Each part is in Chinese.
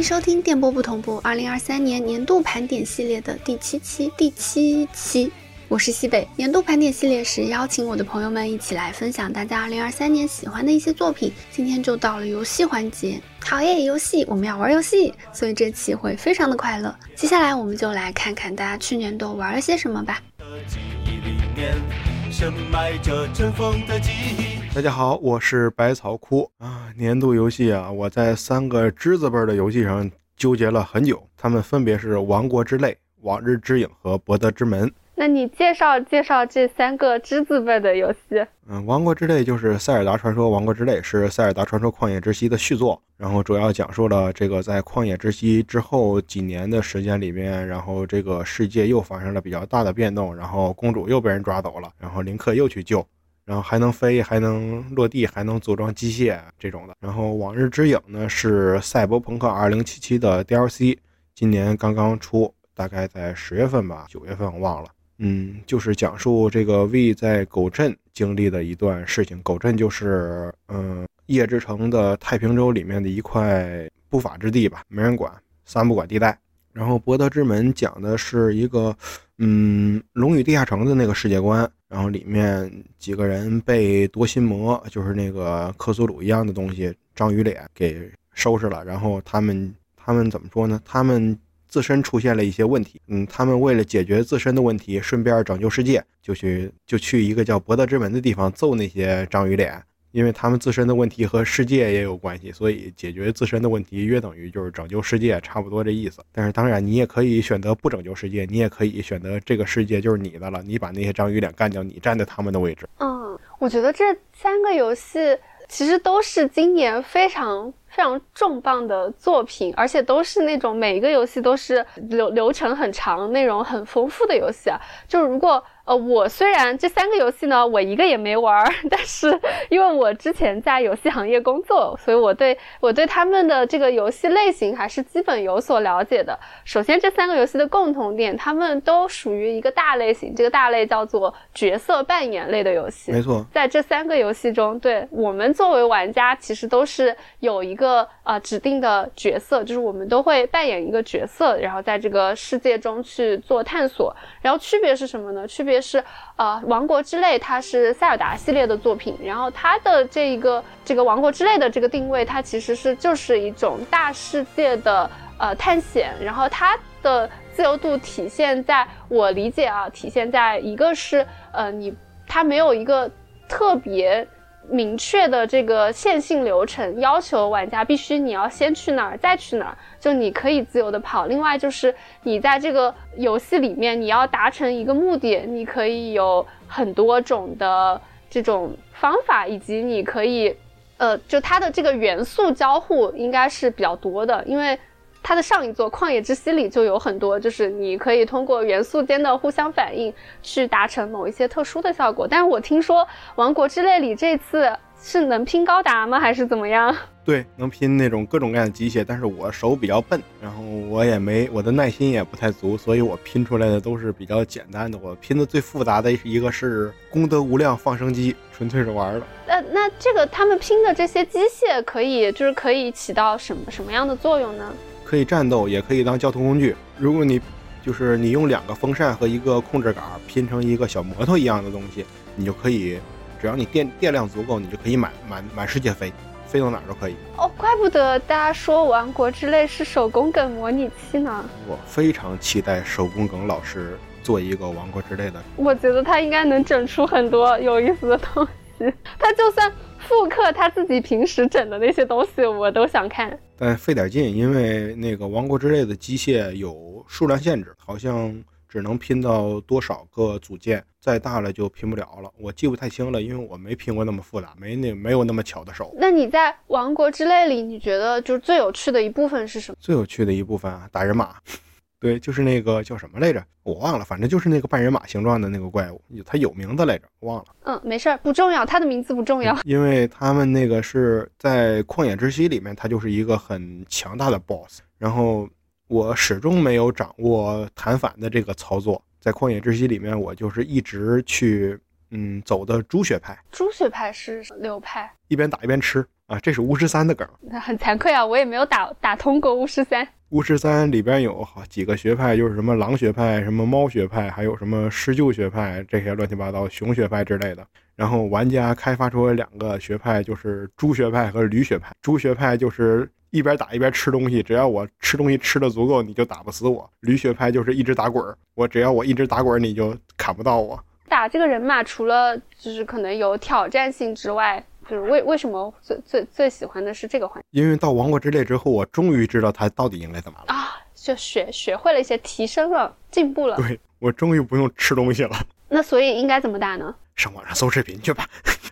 迎收听电波不同步二零二三年年度盘点系列的第七期第七期。我是西北。年度盘点系列是邀请我的朋友们一起来分享大家二零二三年喜欢的一些作品。今天就到了游戏环节，好耶！游戏我们要玩游戏，所以这期会非常的快乐。接下来我们就来看看大家去年都玩了些什么吧。记忆里面深埋着尘封的记忆大家好，我是百草枯啊。年度游戏啊，我在三个之字辈的游戏上纠结了很久，他们分别是《王国之泪》《往日之影》和《博德之门》。那你介绍介绍这三个之字辈的游戏？嗯，《王国之泪》就是《塞尔达传说：王国之泪》，是《塞尔达传说：旷野之息》的续作，然后主要讲述了这个在旷野之息之后几年的时间里面，然后这个世界又发生了比较大的变动，然后公主又被人抓走了，然后林克又去救。然后还能飞，还能落地，还能组装机械这种的。然后《往日之影》呢是《赛博朋克2077》的 DLC，今年刚刚出，大概在十月份吧，九月份我忘了。嗯，就是讲述这个 V 在狗镇经历的一段事情。狗镇就是嗯夜之城的太平洲里面的一块不法之地吧，没人管，三不管地带。然后《博德之门》讲的是一个嗯龙与地下城的那个世界观。然后里面几个人被夺心魔，就是那个克苏鲁一样的东西，章鱼脸给收拾了。然后他们他们怎么说呢？他们自身出现了一些问题。嗯，他们为了解决自身的问题，顺便拯救世界，就去就去一个叫博德之门的地方揍那些章鱼脸。因为他们自身的问题和世界也有关系，所以解决自身的问题约等于就是拯救世界，差不多这意思。但是当然，你也可以选择不拯救世界，你也可以选择这个世界就是你的了，你把那些章鱼脸干掉，你站在他们的位置。嗯，我觉得这三个游戏其实都是今年非常非常重磅的作品，而且都是那种每一个游戏都是流流程很长、内容很丰富的游戏啊。就如果。呃，我虽然这三个游戏呢，我一个也没玩，但是因为我之前在游戏行业工作，所以我对我对他们的这个游戏类型还是基本有所了解的。首先，这三个游戏的共同点，他们都属于一个大类型，这个大类叫做角色扮演类的游戏。没错，在这三个游戏中，对我们作为玩家，其实都是有一个呃指定的角色，就是我们都会扮演一个角色，然后在这个世界中去做探索。然后区别是什么呢？区别是，呃，王国之泪它是塞尔达系列的作品，然后它的这一个这个王国之泪的这个定位，它其实是就是一种大世界的呃探险，然后它的自由度体现在我理解啊，体现在一个是呃你它没有一个特别。明确的这个线性流程要求玩家必须你要先去哪儿再去哪儿，就你可以自由的跑。另外就是你在这个游戏里面你要达成一个目的，你可以有很多种的这种方法，以及你可以，呃，就它的这个元素交互应该是比较多的，因为。它的上一座《旷野之息》里就有很多，就是你可以通过元素间的互相反应去达成某一些特殊的效果。但是我听说《王国之泪》里这次是能拼高达吗？还是怎么样？对，能拼那种各种各样的机械，但是我手比较笨，然后我也没我的耐心也不太足，所以我拼出来的都是比较简单的。我拼的最复杂的一个是功德无量放生机，纯粹是玩的。那那这个他们拼的这些机械可以就是可以起到什么什么样的作用呢？可以战斗，也可以当交通工具。如果你就是你用两个风扇和一个控制杆拼成一个小摩托一样的东西，你就可以，只要你电电量足够，你就可以满满满世界飞，飞到哪儿都可以。哦，怪不得大家说《王国之泪》是手工梗模拟器呢。我非常期待手工梗老师做一个《王国之泪》的。我觉得他应该能整出很多有意思的东西。他就算。复刻他自己平时整的那些东西，我都想看，但费点劲，因为那个王国之泪的机械有数量限制，好像只能拼到多少个组件，再大了就拼不了了。我记不太清了，因为我没拼过那么复杂，没那没有那么巧的手。那你在王国之泪里，你觉得就是最有趣的一部分是什么？最有趣的一部分啊，打人马。对，就是那个叫什么来着，我忘了，反正就是那个半人马形状的那个怪物，它有名字来着，忘了。嗯，没事儿，不重要，它的名字不重要。因为他们那个是在旷野之息里面，它就是一个很强大的 BOSS。然后我始终没有掌握弹反的这个操作，在旷野之息里面，我就是一直去嗯走的猪血派。猪血派是流派，一边打一边吃。啊，这是巫师三的梗。很惭愧啊，我也没有打打通过巫师三。巫师三里边有好几个学派，就是什么狼学派、什么猫学派，还有什么狮鹫学派这些乱七八糟熊学派之类的。然后玩家开发出了两个学派，就是猪学派和驴学派。猪学派就是一边打一边吃东西，只要我吃东西吃的足够，你就打不死我。驴学派就是一直打滚儿，我只要我一直打滚儿，你就砍不到我。打这个人嘛，除了就是可能有挑战性之外。就是为为什么最最最喜欢的是这个环节？因为到王国之泪之后，我终于知道他到底应该怎么了啊！就学学会了一些，提升了，进步了。对我终于不用吃东西了。那所以应该怎么打呢？上网上搜视频去吧。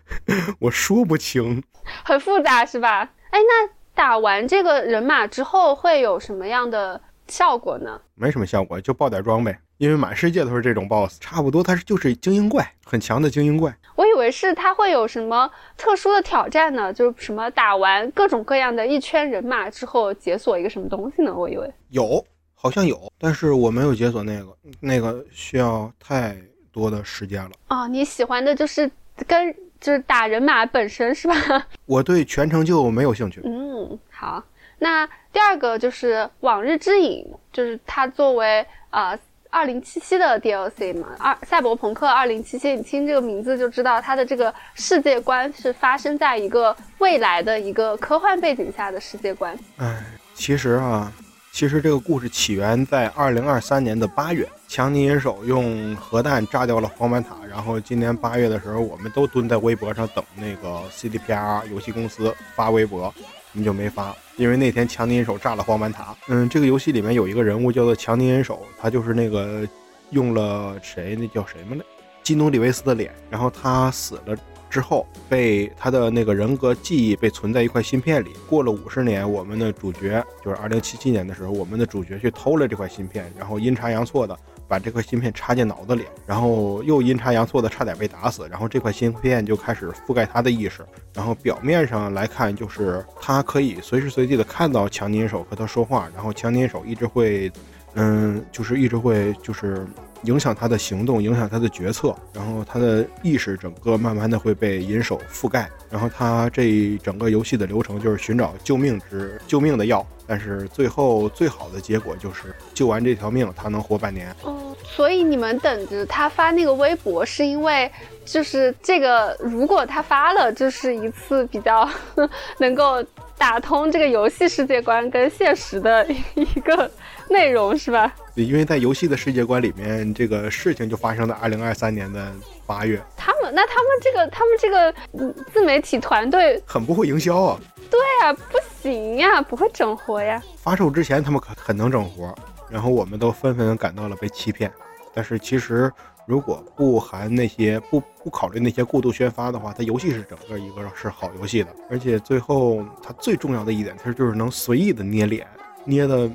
我说不清，很复杂是吧？哎，那打完这个人马之后会有什么样的效果呢？没什么效果，就爆点装备。因为满世界都是这种 BOSS，差不多它是就是精英怪，很强的精英怪。我以为是它会有什么特殊的挑战呢？就是什么打完各种各样的一圈人马之后解锁一个什么东西呢？我以为有，好像有，但是我没有解锁那个，那个需要太多的时间了。哦，你喜欢的就是跟就是打人马本身是吧？我对全程就没有兴趣。嗯，好，那第二个就是往日之影，就是它作为啊。二零七七的 DLC 嘛，二赛博朋克二零七七，你听这个名字就知道它的这个世界观是发生在一个未来的一个科幻背景下的世界观。哎，其实啊，其实这个故事起源在二零二三年的八月，强尼银手用核弹炸掉了黄板塔，然后今年八月的时候，我们都蹲在微博上等那个 CDPR 游戏公司发微博。你就没发，因为那天强尼银手炸了黄板塔。嗯，这个游戏里面有一个人物叫做强尼银手，他就是那个用了谁？那叫谁么呢？基努里维斯的脸。然后他死了之后，被他的那个人格记忆被存在一块芯片里。过了五十年，我们的主角就是二零七七年的时候，我们的主角去偷了这块芯片，然后阴差阳错的。把这块芯片插进脑子里，然后又阴差阳错的差点被打死，然后这块芯片就开始覆盖他的意识，然后表面上来看就是他可以随时随地的看到强尼手和他说话，然后强尼手一直会，嗯，就是一直会就是影响他的行动，影响他的决策，然后他的意识整个慢慢的会被银手覆盖，然后他这整个游戏的流程就是寻找救命之救命的药。但是最后最好的结果就是救完这条命，他能活半年。哦，所以你们等着他发那个微博，是因为就是这个，如果他发了，就是一次比较 能够打通这个游戏世界观跟现实的 一个内容，是吧？对，因为在游戏的世界观里面，这个事情就发生在二零二三年的八月。他们那他们这个他们这个自媒体团队很不会营销啊。对啊，不行呀，不会整活呀。发售之前他们可很能整活，然后我们都纷纷感到了被欺骗。但是其实如果不含那些不不考虑那些过度宣发的话，它游戏是整个一个是好游戏的。而且最后它最重要的一点，它就是能随意的捏脸，捏的，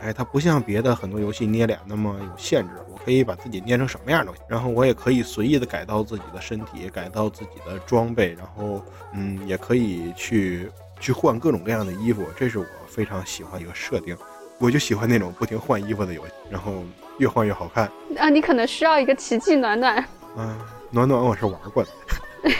哎，它不像别的很多游戏捏脸那么有限制。我可以把自己捏成什么样都行，然后我也可以随意的改造自己的身体，改造自己的装备，然后嗯，也可以去。去换各种各样的衣服，这是我非常喜欢一个设定。我就喜欢那种不停换衣服的游戏，然后越换越好看。啊，你可能需要一个奇迹暖暖。啊，暖暖我是玩过的。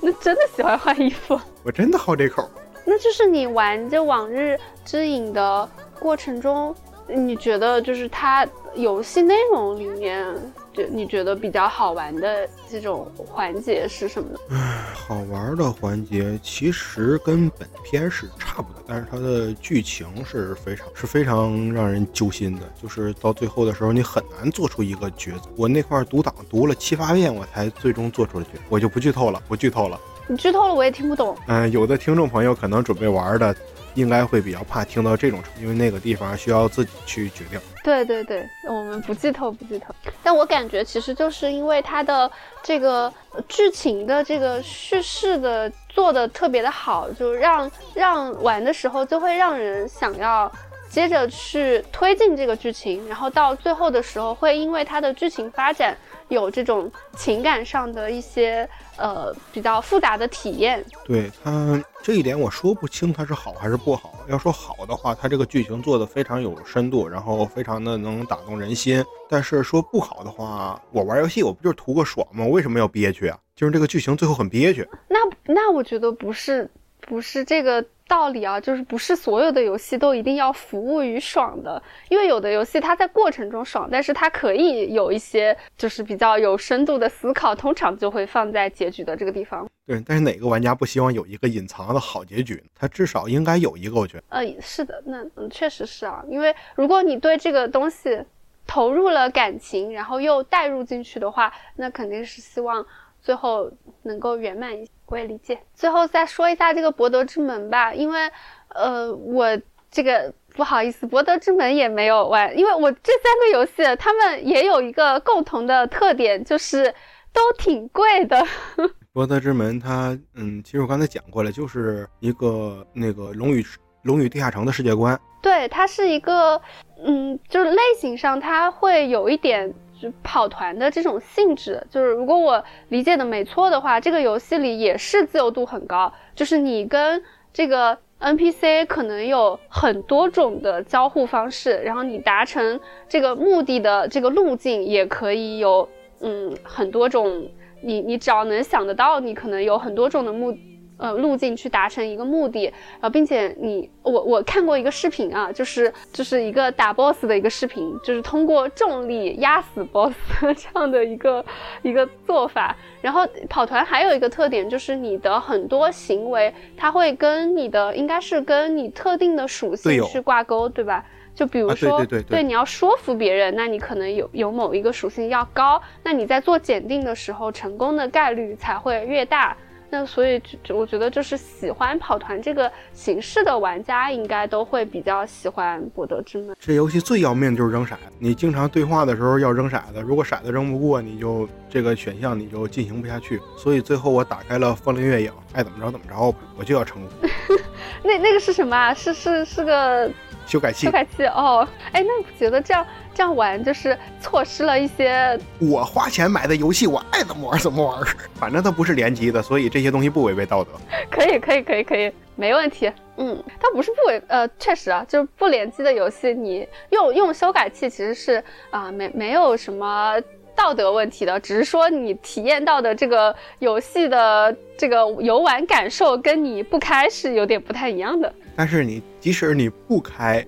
那真的喜欢换衣服？我真的好这口。那就是你玩这《往日之影》的过程中，你觉得就是它游戏内容里面。就你觉得比较好玩的这种环节是什么呢？唉，好玩的环节其实跟本片是差不多，但是它的剧情是非常是非常让人揪心的。就是到最后的时候，你很难做出一个抉择。我那块读档读了七八遍，我才最终做出了决。我就不剧透了，不剧透了。你剧透了，我也听不懂。嗯，有的听众朋友可能准备玩的。应该会比较怕听到这种，因为那个地方需要自己去决定。对对对，我们不剧透，不剧透。但我感觉其实就是因为它的这个剧情的这个叙事的做的特别的好，就让让玩的时候就会让人想要接着去推进这个剧情，然后到最后的时候会因为它的剧情发展。有这种情感上的一些呃比较复杂的体验，对他这一点我说不清他是好还是不好。要说好的话，他这个剧情做的非常有深度，然后非常的能打动人心。但是说不好的话，我玩游戏我不就是图个爽吗？为什么要憋屈啊？就是这个剧情最后很憋屈。那那我觉得不是不是这个道理啊，就是不是所有的游戏都一定要服务于爽的，因为有的游戏它在过程中爽，但是它可以有一些就是比较有深度的思考，通常就会放在结局的这个地方。对，但是哪个玩家不希望有一个隐藏的好结局呢？他至少应该有一个，我觉得。呃，是的，那嗯，确实是啊，因为如果你对这个东西投入了感情，然后又带入进去的话，那肯定是希望最后能够圆满一些。我也理解。最后再说一下这个博德之门吧，因为呃，我这个不好意思，博德之门也没有玩，因为我这三个游戏他们也有一个共同的特点，就是都挺贵的。博德之门，它嗯，其实我刚才讲过了，就是一个那个龙与龙与地下城的世界观。对，它是一个嗯，就是类型上它会有一点就跑团的这种性质。就是如果我理解的没错的话，这个游戏里也是自由度很高，就是你跟这个 NPC 可能有很多种的交互方式，然后你达成这个目的的这个路径也可以有嗯很多种。你你只要能想得到，你可能有很多种的目，呃路径去达成一个目的，然后并且你我我看过一个视频啊，就是就是一个打 boss 的一个视频，就是通过重力压死 boss 这样的一个一个做法。然后跑团还有一个特点就是你的很多行为，它会跟你的应该是跟你特定的属性去挂钩，对吧？就比如说，对你要说服别人，那你可能有有某一个属性要高，那你在做检定的时候，成功的概率才会越大。那所以，就我觉得就是喜欢跑团这个形式的玩家，应该都会比较喜欢博德之门。这游戏最要命的就是扔骰子，你经常对话的时候要扔骰子，如果骰子扔不过，你就这个选项你就进行不下去。所以最后我打开了风铃月影，爱怎么着怎么着吧，我就要成功。那那个是什么啊？是是是个。修改器，修改器哦，哎，那不觉得这样这样玩就是错失了一些？我花钱买的游戏，我爱怎么玩怎么玩，反正它不是联机的，所以这些东西不违背道德。可以，可以，可以，可以，没问题。嗯，它不是不违，呃，确实啊，就是不联机的游戏，你用用修改器其实是啊，没没有什么道德问题的，只是说你体验到的这个游戏的这个游玩感受跟你不开是有点不太一样的。但是你即使你不开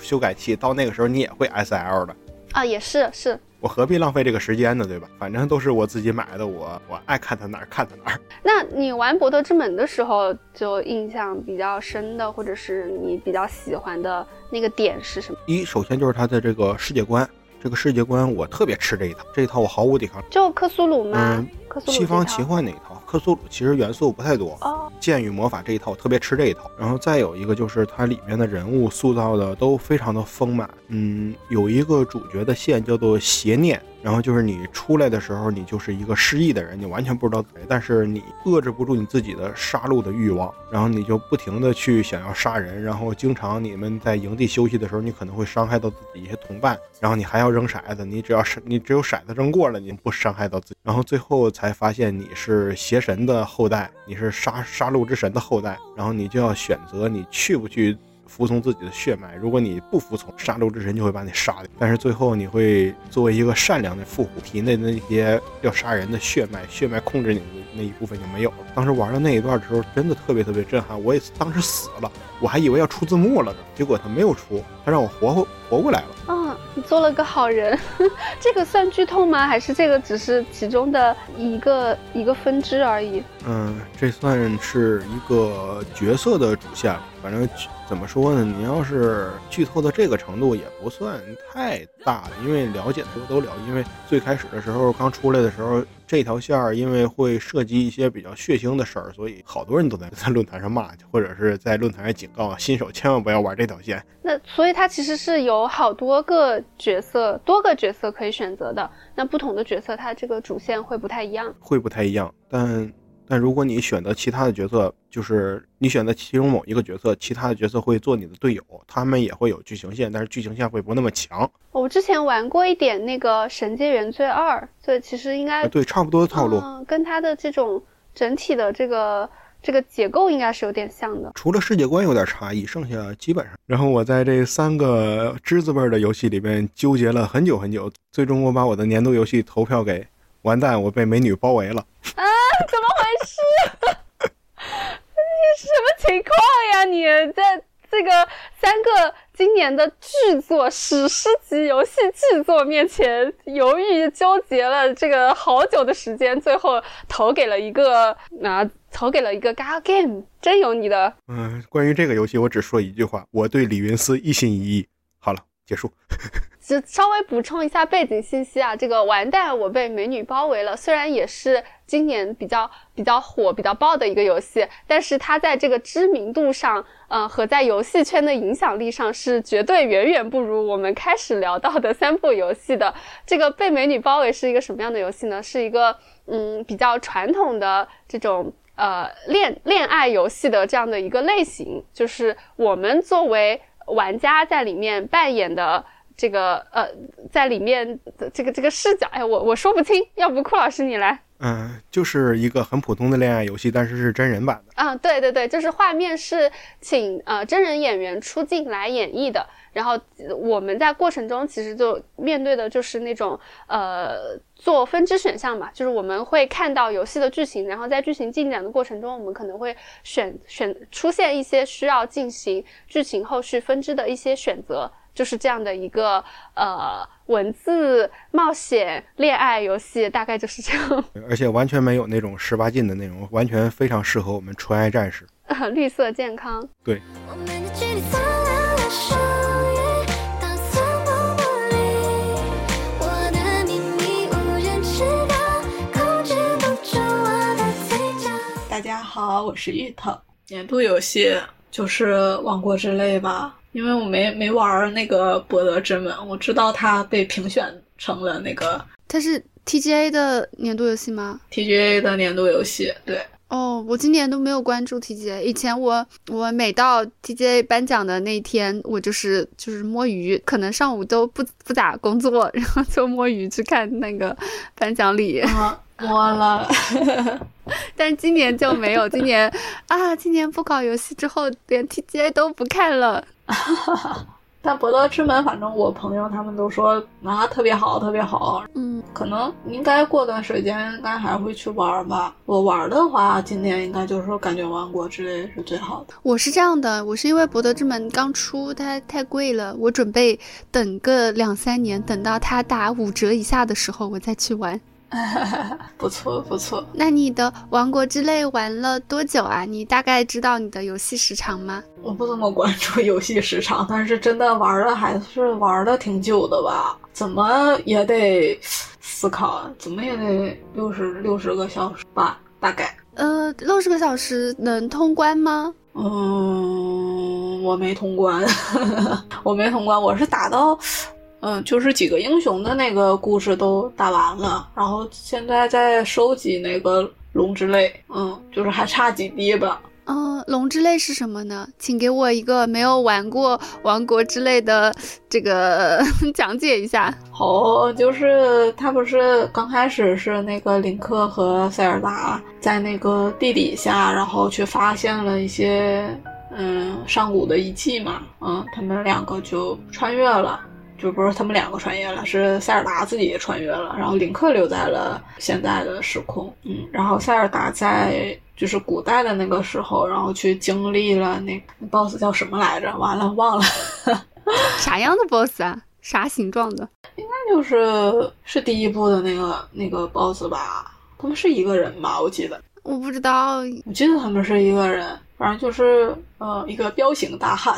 修改器，到那个时候你也会 S L 的啊，也是是。我何必浪费这个时间呢？对吧？反正都是我自己买的，我我爱看它哪儿看它哪儿。那你玩博德之门的时候，就印象比较深的，或者是你比较喜欢的那个点是什么？一，首先就是它的这个世界观，这个世界观我特别吃这一套，这一套我毫无抵抗。就克苏鲁吗？嗯，西方奇幻那一套。克苏鲁其实元素不太多，剑与魔法这一套特别吃这一套。然后再有一个就是它里面的人物塑造的都非常的丰满，嗯，有一个主角的线叫做邪念。然后就是你出来的时候，你就是一个失忆的人，你完全不知道，但是你遏制不住你自己的杀戮的欲望，然后你就不停的去想要杀人，然后经常你们在营地休息的时候，你可能会伤害到自己一些同伴，然后你还要扔骰子，你只要是你只有骰子扔过了，你不伤害到自己，然后最后才才发现你是邪神的后代，你是杀杀戮之神的后代，然后你就要选择你去不去。服从自己的血脉，如果你不服从，杀戮之神就会把你杀掉。但是最后你会作为一个善良的复活体内的那些要杀人的血脉，血脉控制你的那一部分就没有了。当时玩的那一段的时候，真的特别特别震撼。我也当时死了，我还以为要出字幕了呢，结果他没有出，他让我活活过来了。你做了个好人。这个算剧透吗？还是这个只是其中的一个一个分支而已？嗯，这算是一个角色的主线，反正。怎么说呢？你要是剧透到这个程度，也不算太大了，因为了解的都都了。因为最开始的时候刚出来的时候，这条线儿因为会涉及一些比较血腥的事儿，所以好多人都在 在论坛上骂，或者是在论坛上警告新手千万不要玩这条线。那所以它其实是有好多个角色，多个角色可以选择的。那不同的角色，它这个主线会不太一样，会不太一样，但。但如果你选择其他的角色，就是你选择其中某一个角色，其他的角色会做你的队友，他们也会有剧情线，但是剧情线会不那么强。我之前玩过一点那个《神界原罪二》，所以其实应该对差不多的套路，跟它的这种整体的这个这个结构应该是有点像的。除了世界观有点差异，剩下基本上。然后我在这三个栀子味的游戏里面纠结了很久很久，最终我把我的年度游戏投票给完蛋，我被美女包围了。啊，怎么回事？你什么情况呀？你在这个三个今年的巨作、史诗级游戏巨作面前犹豫纠结了这个好久的时间，最后投给了一个啊，投给了一个 Gal Game，真有你的。嗯，关于这个游戏，我只说一句话，我对李云思一心一意。结束。只稍微补充一下背景信息啊，这个完蛋，我被美女包围了。虽然也是今年比较比较火、比较爆的一个游戏，但是它在这个知名度上，呃，和在游戏圈的影响力上是绝对远远不如我们开始聊到的三部游戏的。这个被美女包围是一个什么样的游戏呢？是一个嗯比较传统的这种呃恋恋爱游戏的这样的一个类型，就是我们作为玩家在里面扮演的。这个呃，在里面的这个这个视角，哎，我我说不清，要不库老师你来？嗯，就是一个很普通的恋爱游戏，但是是真人版的。啊，对对对，就是画面是请呃真人演员出镜来演绎的，然后我们在过程中其实就面对的就是那种呃做分支选项嘛，就是我们会看到游戏的剧情，然后在剧情进展的过程中，我们可能会选选出现一些需要进行剧情后续分支的一些选择。就是这样的一个呃文字冒险恋爱游戏，大概就是这样。而且完全没有那种十八禁的内容，完全非常适合我们纯爱战士。绿色健康。对。大家好，我是芋头。年度游戏就是《王国之泪》吧。因为我没没玩那个《博德之门》，我知道它被评选成了那个。它是 TGA 的年度游戏吗？TGA 的年度游戏，对。哦，我今年都没有关注 TGA。以前我我每到 TGA 颁奖的那一天，我就是就是摸鱼，可能上午都不不咋工作，然后就摸鱼去看那个颁奖礼。摸了，但是今年就没有。今年啊，今年不搞游戏之后，连 TGA 都不看了。但《博德之门》，反正我朋友他们都说啊，特别好，特别好。嗯，可能应该过段时间应该还会去玩吧。我玩的话，今年应该就是说感觉《王国之类是最好的。我是这样的，我是因为《博德之门》刚出，它太贵了，我准备等个两三年，等到它打五折以下的时候，我再去玩。不错不错，那你的《王国之泪》玩了多久啊？你大概知道你的游戏时长吗？我不怎么关注游戏时长，但是真的玩的还是玩的挺久的吧？怎么也得思考，怎么也得六十六十个小时吧？大概呃，六十个小时能通关吗？嗯，我没通关，我没通关，我是打到。嗯，就是几个英雄的那个故事都打完了，然后现在在收集那个龙之泪，嗯，就是还差几滴吧。嗯，龙之泪是什么呢？请给我一个没有玩过王国之泪的这个 讲解一下。哦，就是他不是刚开始是那个林克和塞尔达在那个地底下，然后去发现了一些嗯上古的遗迹嘛，嗯，他们两个就穿越了。就不是他们两个穿越了，是塞尔达自己也穿越了，然后林克留在了现在的时空。嗯，然后塞尔达在就是古代的那个时候，然后去经历了那 boss 叫什么来着？完了忘了，啥 样的 boss 啊？啥形状的？应该就是是第一部的那个那个 boss 吧？他们是一个人吧？我记得，我不知道，我记得他们是一个人，反正就是呃一个彪形大汉。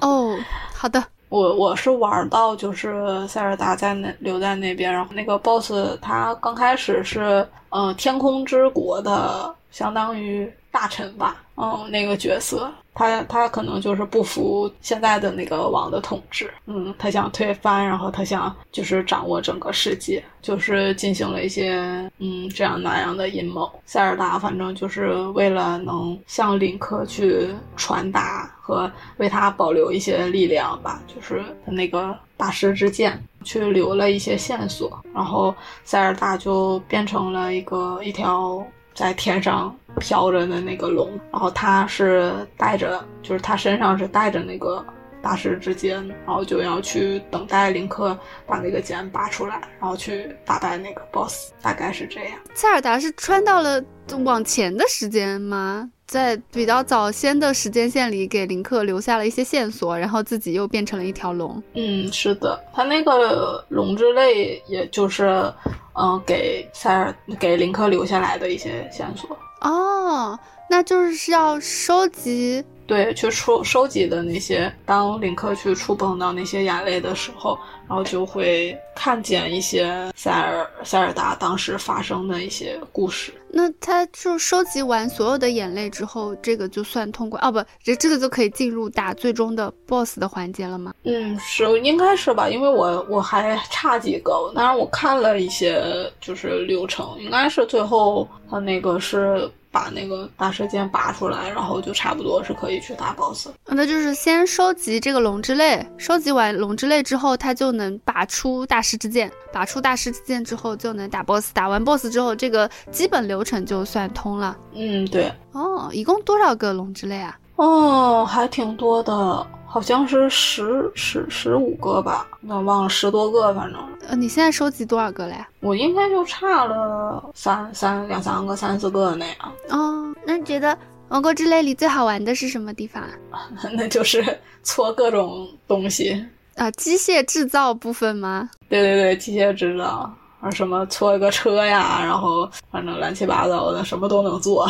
哦，好的。我我是玩到就是塞尔达在那留在那边，然后那个 boss 他刚开始是嗯天空之国的相当于大臣吧，嗯那个角色。他他可能就是不服现在的那个王的统治，嗯，他想推翻，然后他想就是掌握整个世界，就是进行了一些嗯这样那样的阴谋。塞尔达反正就是为了能向林克去传达和为他保留一些力量吧，就是他那个大师之剑去留了一些线索，然后塞尔达就变成了一个一条。在天上飘着的那个龙，然后他是带着，就是他身上是带着那个大师之剑，然后就要去等待林克把那个剑拔出来，然后去打败那个 boss，大概是这样。塞尔达是穿到了往前的时间吗？在比较早先的时间线里给林克留下了一些线索，然后自己又变成了一条龙。嗯，是的，他那个龙之泪，也就是嗯，给塞尔给林克留下来的一些线索。哦，那就是要收集。对，去收收集的那些，当林克去触碰到那些眼泪的时候，然后就会看见一些塞尔塞尔达当时发生的一些故事。那他就收集完所有的眼泪之后，这个就算通关哦？不，这这个就可以进入打最终的 BOSS 的环节了吗？嗯，是应该是吧，因为我我还差几个，当然我看了一些就是流程，应该是最后他那个是。把那个大蛇剑拔出来，然后就差不多是可以去打 BOSS。那就是先收集这个龙之泪，收集完龙之泪之后，它就能拔出大师之剑。拔出大师之剑之后，就能打 BOSS。打完 BOSS 之后，这个基本流程就算通了。嗯，对。哦，一共多少个龙之泪啊？哦，还挺多的。好像是十十十五个吧，那忘了十多个，反正。呃，你现在收集多少个了呀？我应该就差了三三两三个、三四个那样。哦，那你觉得《王国之泪》里最好玩的是什么地方啊？那就是搓各种东西啊，机械制造部分吗？对对对，机械制造。什么搓一个车呀，然后反正乱七八糟的，什么都能做。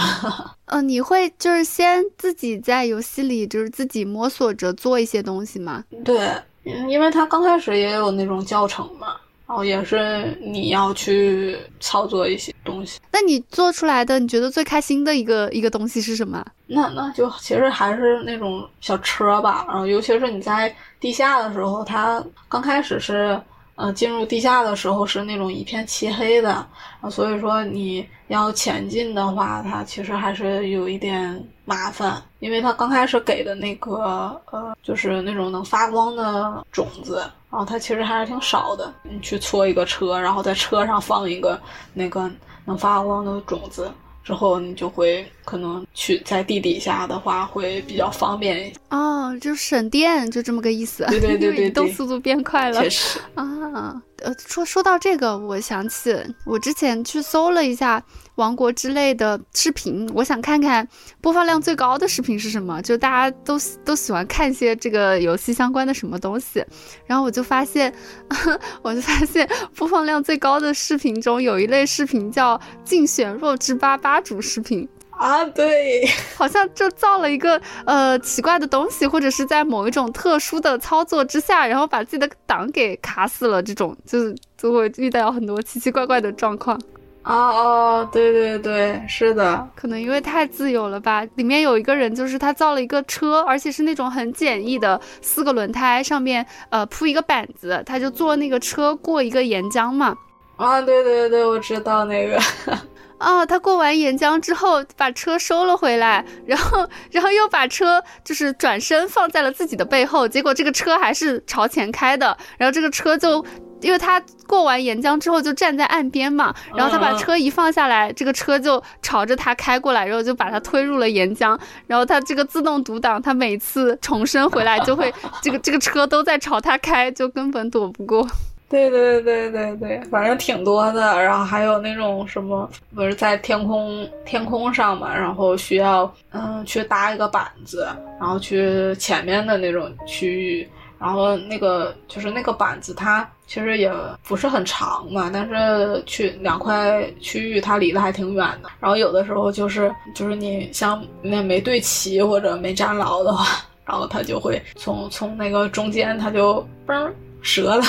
嗯，你会就是先自己在游戏里就是自己摸索着做一些东西吗？对，因为他刚开始也有那种教程嘛，然后也是你要去操作一些东西。那你做出来的你觉得最开心的一个一个东西是什么？那那就其实还是那种小车吧，然后尤其是你在地下的时候，它刚开始是。呃，进入地下的时候是那种一片漆黑的，啊，所以说你要前进的话，它其实还是有一点麻烦，因为它刚开始给的那个呃，就是那种能发光的种子，然后它其实还是挺少的。你去搓一个车，然后在车上放一个那个能发光的种子。之后你就会可能去在地底下的话会比较方便哦，就省电，就这么个意思。对对对 对，移动速度变快了。确实啊。呃，说说到这个，我想起我之前去搜了一下《王国之类》的视频，我想看看播放量最高的视频是什么，就大家都都喜欢看一些这个游戏相关的什么东西。然后我就发现，我就发现播放量最高的视频中有一类视频叫“竞选弱智吧吧主视频”。啊，对，好像就造了一个呃奇怪的东西，或者是在某一种特殊的操作之下，然后把自己的档给卡死了，这种就是就会遇到很多奇奇怪怪的状况。哦哦，对对对，是的，可能因为太自由了吧。里面有一个人，就是他造了一个车，而且是那种很简易的四个轮胎，上面呃铺一个板子，他就坐那个车过一个岩浆嘛。啊，对对对，我知道那个。哦，他过完岩浆之后，把车收了回来，然后，然后又把车就是转身放在了自己的背后，结果这个车还是朝前开的，然后这个车就，因为他过完岩浆之后就站在岸边嘛，然后他把车一放下来，这个车就朝着他开过来，然后就把他推入了岩浆，然后他这个自动独挡，他每次重生回来就会，这个这个车都在朝他开，就根本躲不过。对对对对对，反正挺多的，然后还有那种什么，不是在天空天空上嘛，然后需要嗯去搭一个板子，然后去前面的那种区域，然后那个就是那个板子它其实也不是很长嘛，但是去两块区域它离得还挺远的，然后有的时候就是就是你像那没对齐或者没粘牢的话，然后它就会从从那个中间它就嘣折了。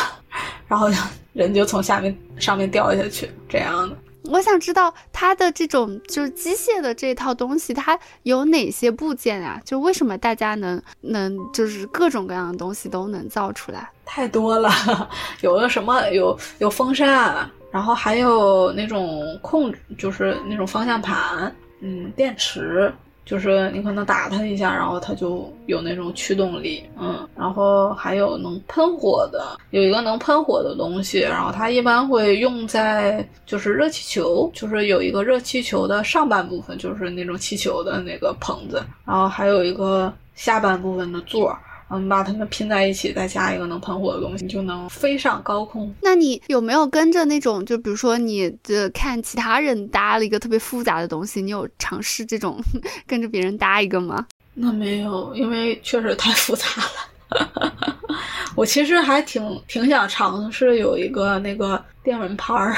然后人就从下面上面掉下去，这样的。我想知道它的这种就是机械的这套东西，它有哪些部件啊？就为什么大家能能就是各种各样的东西都能造出来？太多了，有的什么有有风扇，然后还有那种控制，就是那种方向盘，嗯，电池。就是你可能打它一下，然后它就有那种驱动力，嗯，然后还有能喷火的，有一个能喷火的东西，然后它一般会用在就是热气球，就是有一个热气球的上半部分，就是那种气球的那个棚子，然后还有一个下半部分的座儿，嗯，把它们拼在一起，再加一个能喷火的东西，你就能飞上高空。那你有没有跟着那种，就比如说你的看其他人搭了一个特别复杂的东西，你有尝试这种 跟着别人搭一个吗？那没有，因为确实太复杂了。我其实还挺挺想尝试有一个那个电蚊拍儿，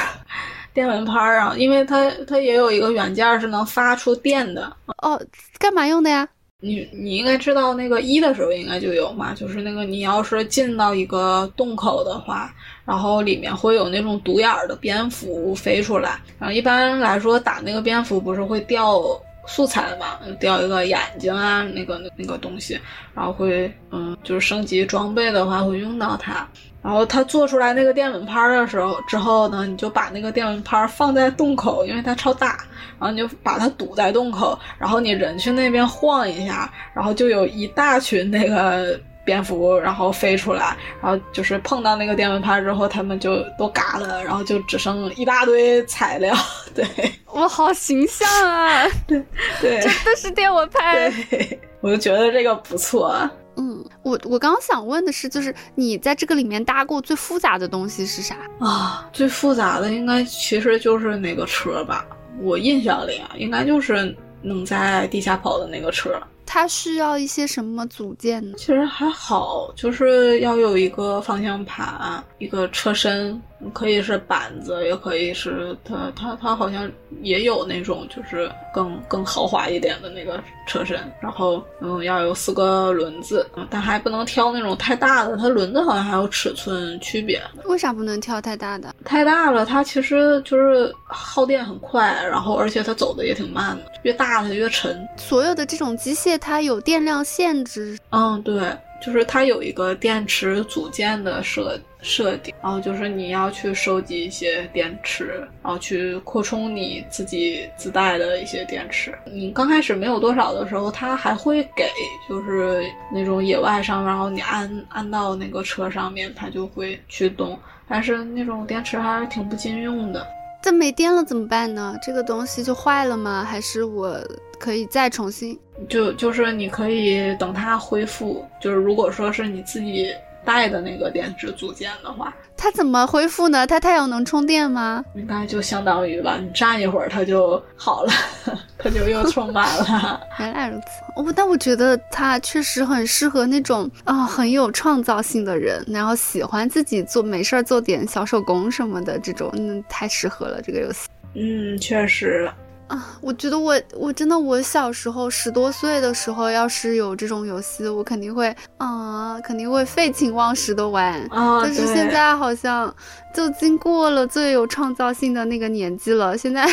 电蚊拍儿啊，因为它它也有一个软件是能发出电的。哦，干嘛用的呀？你你应该知道那个一的时候应该就有嘛，就是那个你要是进到一个洞口的话，然后里面会有那种独眼的蝙蝠飞出来，然后一般来说打那个蝙蝠不是会掉素材嘛，掉一个眼睛啊那个那那个东西，然后会嗯就是升级装备的话会用到它。然后它做出来那个电蚊拍的时候，之后呢，你就把那个电蚊拍放在洞口，因为它超大，然后你就把它堵在洞口，然后你人去那边晃一下，然后就有一大群那个蝙蝠，然后飞出来，然后就是碰到那个电蚊拍之后，它们就都嘎了，然后就只剩一大堆材料。对，我好形象啊！对对，真的是电蚊拍。对，我就觉得这个不错。嗯，我我刚刚想问的是，就是你在这个里面搭过最复杂的东西是啥啊？最复杂的应该其实就是那个车吧，我印象里啊，应该就是能在地下跑的那个车。它需要一些什么组件呢？其实还好，就是要有一个方向盘，一个车身，可以是板子，也可以是它它它好像也有那种就是更更豪华一点的那个车身。然后嗯，要有四个轮子，但还不能挑那种太大的，它轮子好像还有尺寸区别。为啥不能挑太大的？太大了，它其实就是耗电很快，然后而且它走的也挺慢的，越大它越沉。所有的这种机械。它有电量限制，嗯，对，就是它有一个电池组件的设设定，然后就是你要去收集一些电池，然后去扩充你自己自带的一些电池。你刚开始没有多少的时候，它还会给，就是那种野外上，然后你安安到那个车上面，它就会驱动。但是那种电池还是挺不经用的。这没电了怎么办呢？这个东西就坏了吗？还是我？可以再重新，就就是你可以等它恢复，就是如果说是你自己带的那个电池组件的话，它怎么恢复呢？它太阳能充电吗？应该就相当于吧，你站一会儿它就好了，它就又充满了。原来如此，哦，但我觉得它确实很适合那种啊很有创造性的人，然后喜欢自己做没事儿做点小手工什么的这种，嗯，太适合了这个游戏。嗯，确实。啊，我觉得我我真的我小时候十多岁的时候，要是有这种游戏，我肯定会啊，肯定会废寝忘食的玩。啊，但是现在好像就经过了最有创造性的那个年纪了，现在。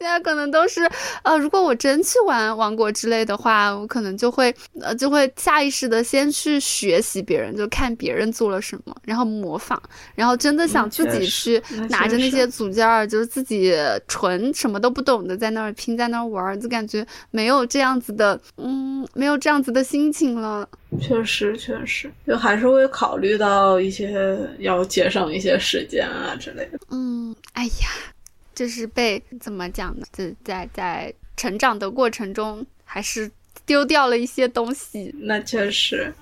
现在可能都是，呃，如果我真去玩王国之类的话，我可能就会，呃，就会下意识的先去学习别人，就看别人做了什么，然后模仿，然后真的想自己去拿着那些组件儿，就是自己纯什么都不懂的在那儿拼，在那儿玩，就感觉没有这样子的，嗯，没有这样子的心情了。确实，确实，就还是会考虑到一些要节省一些时间啊之类的。嗯，哎呀。就是被怎么讲呢？就在在成长的过程中，还是丢掉了一些东西。那确实。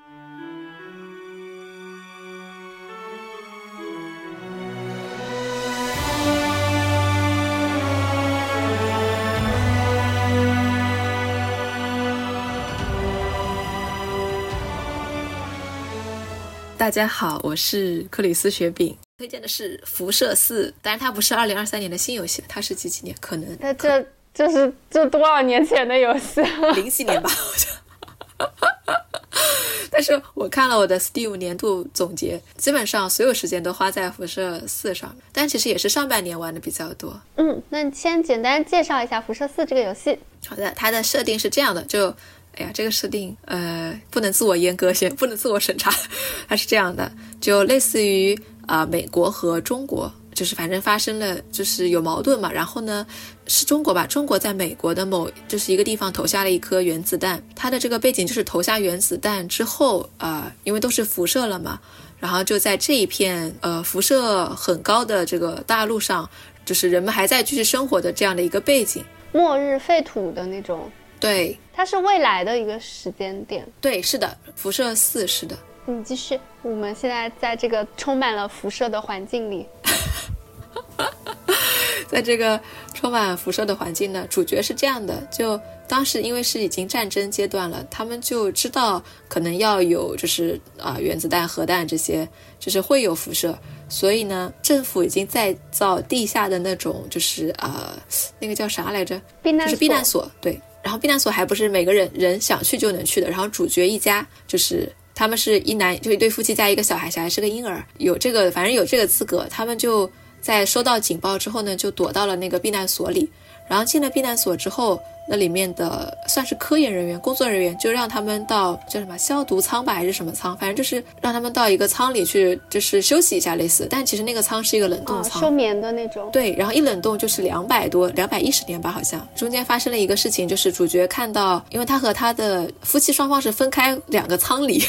大家好，我是克里斯雪饼。推荐的是《辐射四》，但是它不是二零二三年的新游戏，它是几几年？可能那这这是这多少年前的游戏？零几年吧，好像。但是我看了我的 Steam 年度总结，基本上所有时间都花在《辐射四》上，但其实也是上半年玩的比较多。嗯，那先简单介绍一下《辐射四》这个游戏。好的，它的设定是这样的，就。哎呀，这个设定呃不能自我阉割，先不能自我审查。它是这样的，就类似于啊美国和中国，就是反正发生了就是有矛盾嘛。然后呢是中国吧，中国在美国的某就是一个地方投下了一颗原子弹。它的这个背景就是投下原子弹之后啊，因为都是辐射了嘛，然后就在这一片呃辐射很高的这个大陆上，就是人们还在继续生活的这样的一个背景，末日废土的那种。对它是未来的一个时间点。对，是的，辐射四是的。你继续，我们现在在这个充满了辐射的环境里，在这个充满辐射的环境呢，主角是这样的：就当时因为是已经战争阶段了，他们就知道可能要有就是啊、原子弹、核弹这些，就是会有辐射，所以呢，政府已经在造地下的那种就是啊、那个叫啥来着？避难就是避难所，对。然后避难所还不是每个人人想去就能去的。然后主角一家就是他们是一男就一对夫妻加一个小孩，小孩是个婴儿，有这个反正有这个资格，他们就在收到警报之后呢，就躲到了那个避难所里。然后进了避难所之后，那里面的算是科研人员、工作人员就让他们到叫什么消毒舱吧，还是什么舱，反正就是让他们到一个舱里去，就是休息一下类似。但其实那个舱是一个冷冻啊，舱，休眠的那种。对，然后一冷冻就是两百多，两百一十年吧，好像中间发生了一个事情，就是主角看到，因为他和他的夫妻双方是分开两个舱里，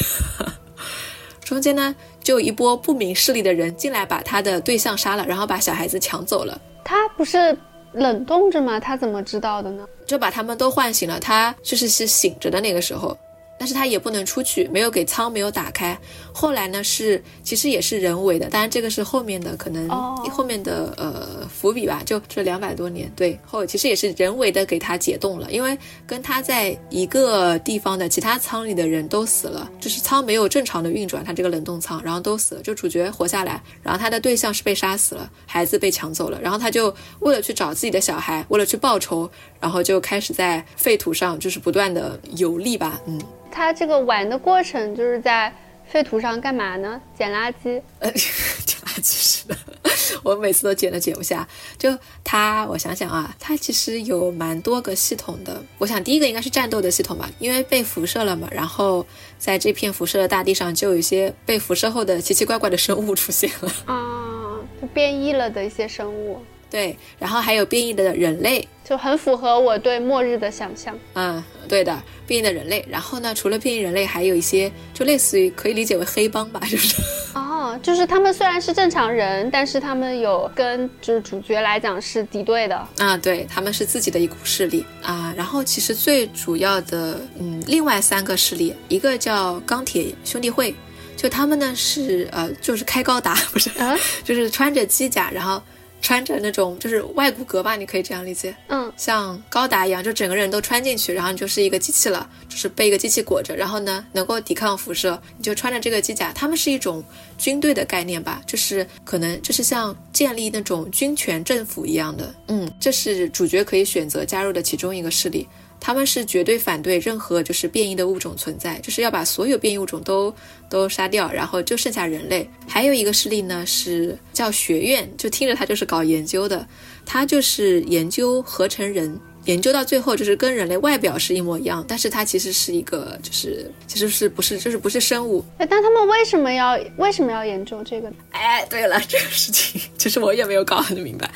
中间呢就有一波不明势力的人进来把他的对象杀了，然后把小孩子抢走了。他不是冷冻着吗？他怎么知道的呢？就把他们都唤醒了。他就是是醒着的那个时候，但是他也不能出去，没有给舱没有打开。后来呢是其实也是人为的，当然这个是后面的可能、哦后面的呃伏笔吧，就这两百多年对后其实也是人为的给他解冻了，因为跟他在一个地方的其他舱里的人都死了，就是舱没有正常的运转，他这个冷冻舱，然后都死了，就主角活下来，然后他的对象是被杀死了，孩子被抢走了，然后他就为了去找自己的小孩，为了去报仇，然后就开始在废土上就是不断的游历吧，嗯。他这个玩的过程就是在废土上干嘛呢？捡垃圾。呃，捡垃圾是的，我每次都捡都捡不下。就它，我想想啊，它其实有蛮多个系统的。我想第一个应该是战斗的系统吧，因为被辐射了嘛，然后在这片辐射的大地上，就有一些被辐射后的奇奇怪怪的生物出现了。啊，就变异了的一些生物，对，然后还有变异的人类，就很符合我对末日的想象。嗯，对的，变异的人类。然后呢，除了变异人类，还有一些就类似于可以理解为黑帮吧，就是。哦，就是他们虽然是正常人，但是他们有跟就是主角来讲是敌对的。啊，对，他们是自己的一股势力啊。然后其实最主要的，嗯，另外三个势力，一个叫钢铁兄弟会，就他们呢是呃，就是开高达，不是，啊 就是穿着机甲，然后穿着那种就是外骨骼吧，你可以这样理解，嗯，像高达一样，就整个人都穿进去，然后你就是一个机器了，就是被一个机器裹着，然后呢能够抵抗辐射，你就穿着这个机甲。他们是一种军队的概念吧，就是可能就是像建立那种军权政府一样的，嗯，这是主角可以选择加入的其中一个势力。他们是绝对反对任何就是变异的物种存在，就是要把所有变异物种都都杀掉，然后就剩下人类。还有一个势力呢是叫学院，就听着他就是搞研究的，他就是研究合成人，研究到最后就是跟人类外表是一模一样，但是它其实是一个就是其实是不是就是不是生物。哎，但他们为什么要为什么要研究这个？哎，对了，这个事情 其实我也没有搞很明白，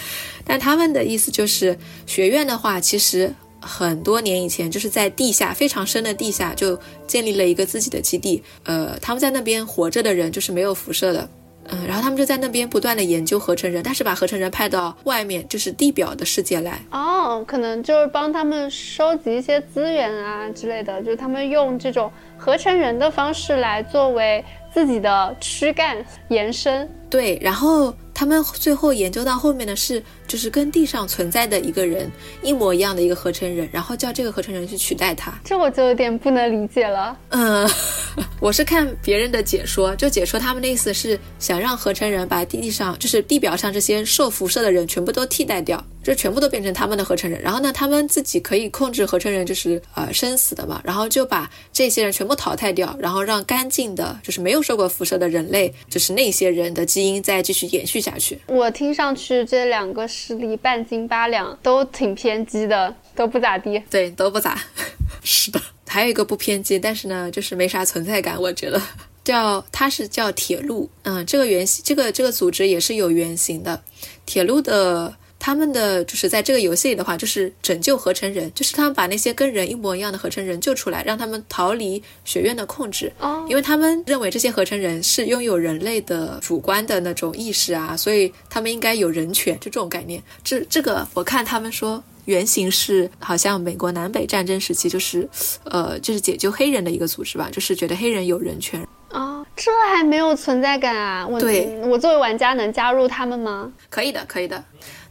但他们的意思就是学院的话，其实。很多年以前，就是在地下非常深的地下，就建立了一个自己的基地。呃，他们在那边活着的人就是没有辐射的，嗯，然后他们就在那边不断的研究合成人，但是把合成人派到外面，就是地表的世界来。哦，可能就是帮他们收集一些资源啊之类的，就是他们用这种合成人的方式来作为自己的躯干延伸。对，然后他们最后研究到后面的是，就是跟地上存在的一个人一模一样的一个合成人，然后叫这个合成人去取代他。这我就有点不能理解了。嗯，我是看别人的解说，就解说他们的意思是想让合成人把地上就是地表上这些受辐射的人全部都替代掉，就全部都变成他们的合成人。然后呢，他们自己可以控制合成人，就是呃生死的嘛。然后就把这些人全部淘汰掉，然后让干净的，就是没有受过辐射的人类，就是那些人的基因再继续延续下去。我听上去这两个势力半斤八两，都挺偏激的，都不咋地。对，都不咋。是的，还有一个不偏激，但是呢，就是没啥存在感，我觉得。叫它是叫铁路，嗯，这个原型，这个这个组织也是有原型的。铁路的他们的就是在这个游戏里的话，就是拯救合成人，就是他们把那些跟人一模一样的合成人救出来，让他们逃离学院的控制。哦，因为他们认为这些合成人是拥有人类的主观的那种意识啊，所以他们应该有人权，就这种概念。这这个我看他们说原型是好像美国南北战争时期，就是呃，就是解救黑人的一个组织吧，就是觉得黑人有人权。哦，这还没有存在感啊！我对我作为玩家能加入他们吗？可以的，可以的。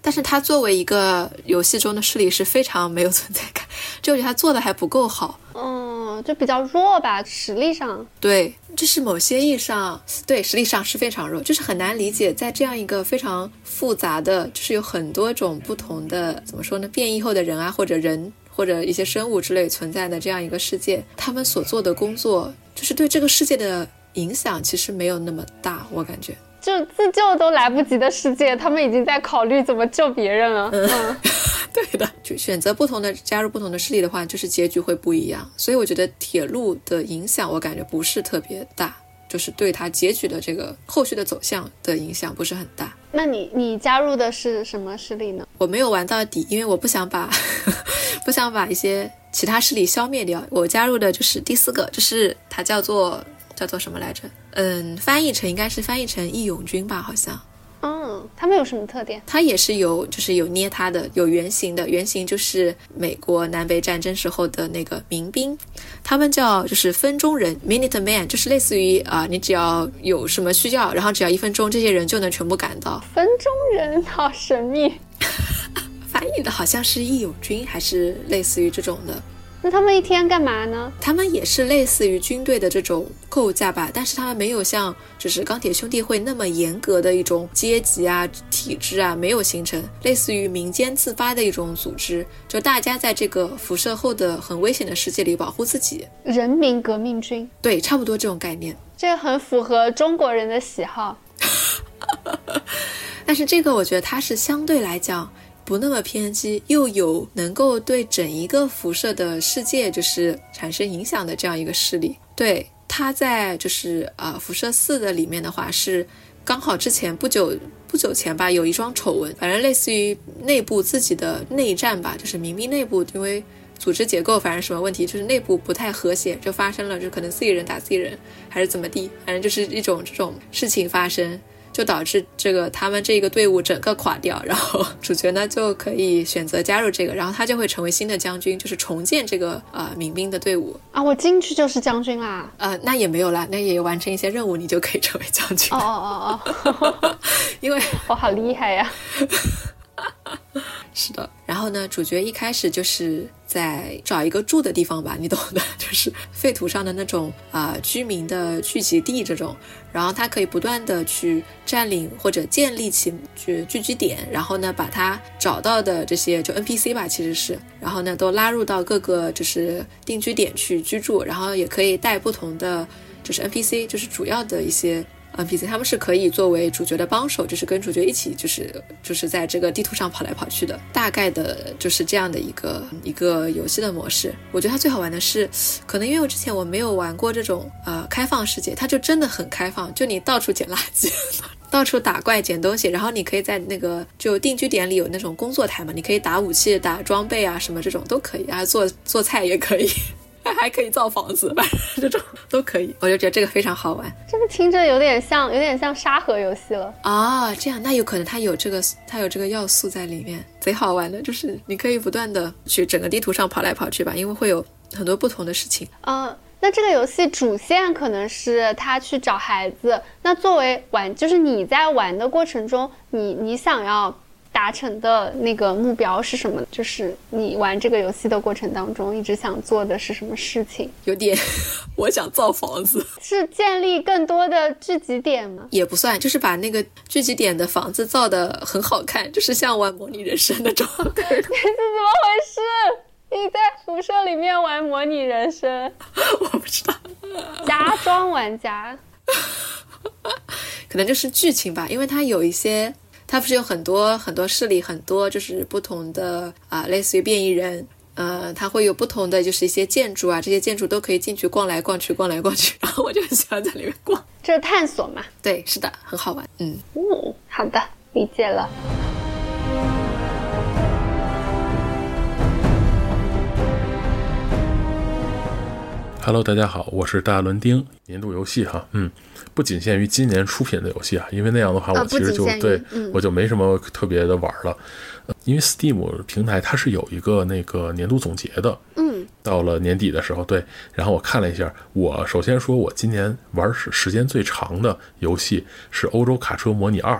但是他作为一个游戏中的势力是非常没有存在感，就我觉得他做的还不够好。嗯，就比较弱吧，实力上。对，这是某些意义上，对实力上是非常弱，就是很难理解，在这样一个非常复杂的，就是有很多种不同的，怎么说呢，变异后的人啊，或者人或者一些生物之类存在的这样一个世界，他们所做的工作，就是对这个世界的影响其实没有那么大，我感觉。就自救都来不及的世界，他们已经在考虑怎么救别人了。嗯，对的，就选择不同的加入不同的势力的话，就是结局会不一样。所以我觉得铁路的影响，我感觉不是特别大，就是对它结局的这个后续的走向的影响不是很大。那你你加入的是什么势力呢？我没有玩到底，因为我不想把 不想把一些其他势力消灭掉。我加入的就是第四个，就是它叫做叫做什么来着？嗯，翻译成应该是翻译成义勇军吧，好像。嗯，他们有什么特点？它也是有，就是有捏它的，有原型的，原型就是美国南北战争时候的那个民兵，他们叫就是分钟人 （Minute Man），就是类似于啊、你只要有什么需要，然后只要一分钟，这些人就能全部赶到。分钟人，好神秘。翻译的好像是义勇军，还是类似于这种的。那他们一天干嘛呢？他们也是类似于军队的这种构架吧，但是他们没有像就是钢铁兄弟会那么严格的一种阶级啊、体制啊，没有形成，类似于民间自发的一种组织，就大家在这个辐射后的很危险的世界里保护自己，人民革命军，对，差不多这种概念。这个很符合中国人的喜好。但是这个我觉得它是相对来讲不那么偏激，又有能够对整一个辐射的世界就是产生影响的这样一个势力。对，它在就是呃辐射四的里面的话是刚好之前不久不久前吧有一桩丑闻，反正类似于内部自己的内战吧，就是民兵内部因为。组织结构反正什么问题，就是内部不太和谐，就发生了，就可能自己人打自己人，还是怎么地，反正就是一种这种事情发生，就导致这个他们这个队伍整个垮掉，然后 主角呢就可以选择加入这个，然后他就会成为新的将军，就是重建这个呃民兵的队伍。啊，我进去就是将军啦。呃，那也没有啦，那也完成一些任务，你就可以成为将军哦。哦哦哦，因为我好厉害呀！是的，然后呢，主角一开始就是在找一个住的地方吧，你懂的，就是废土上的那种啊、居民的聚集地这种。然后他可以不断的去占领或者建立起聚聚居点，然后呢，把他找到的这些就 NPC 吧，其实是，然后呢，都拉入到各个就是定居点去居住，然后也可以带不同的就是 NPC，就是主要的一些。NPC 他们是可以作为主角的帮手，就是跟主角一起，就是就是在这个地图上跑来跑去的，大概的就是这样的一个一个游戏的模式。我觉得它最好玩的是，可能因为我之前我没有玩过这种呃开放世界，它就真的很开放，就你到处捡垃圾。到处打怪捡东西，然后你可以在那个就定居点里有那种工作台嘛，你可以打武器、打装备啊，什么这种都可以，啊做做菜也可以。还可以造房子，反 正这种都可以，我就觉得这个非常好玩。这个听着有点像，有点像沙盒游戏了啊。这样，那有可能它有这个，它有这个要素在里面，贼好玩的。就是你可以不断的去整个地图上跑来跑去吧，因为会有很多不同的事情。嗯，那这个游戏主线可能是他去找孩子。那作为玩，就是你在玩的过程中，你你想要。达成的那个目标是什么？就是你玩这个游戏的过程当中，一直想做的是什么事情？有点，我想造房子，是建立更多的聚集点吗？也不算，就是把那个聚集点的房子造的很好看，就是像玩模拟人生那种。你是 怎么回事？你在辐射里面玩模拟人生？我不知道，家装玩家，可能就是剧情吧，因为它有一些。它不是有很多很多势力，很多就是不同的啊，类似于变异人，呃，它会有不同的就是一些建筑啊，这些建筑都可以进去逛来逛去，逛来逛去，然后我就很喜欢在里面逛，这是探索嘛？对，是的，很好玩，嗯，嗯，好的，理解了。Hello，大家好，我是大伦丁。年度游戏哈，嗯，不仅限于今年出品的游戏啊，因为那样的话，我其实就、对、嗯、我就没什么特别的玩了。呃因为 Steam 平台它是有一个那个年度总结的，嗯，到了年底的时候，对，然后我看了一下，我首先说我今年玩时时间最长的游戏是《欧洲卡车模拟二》。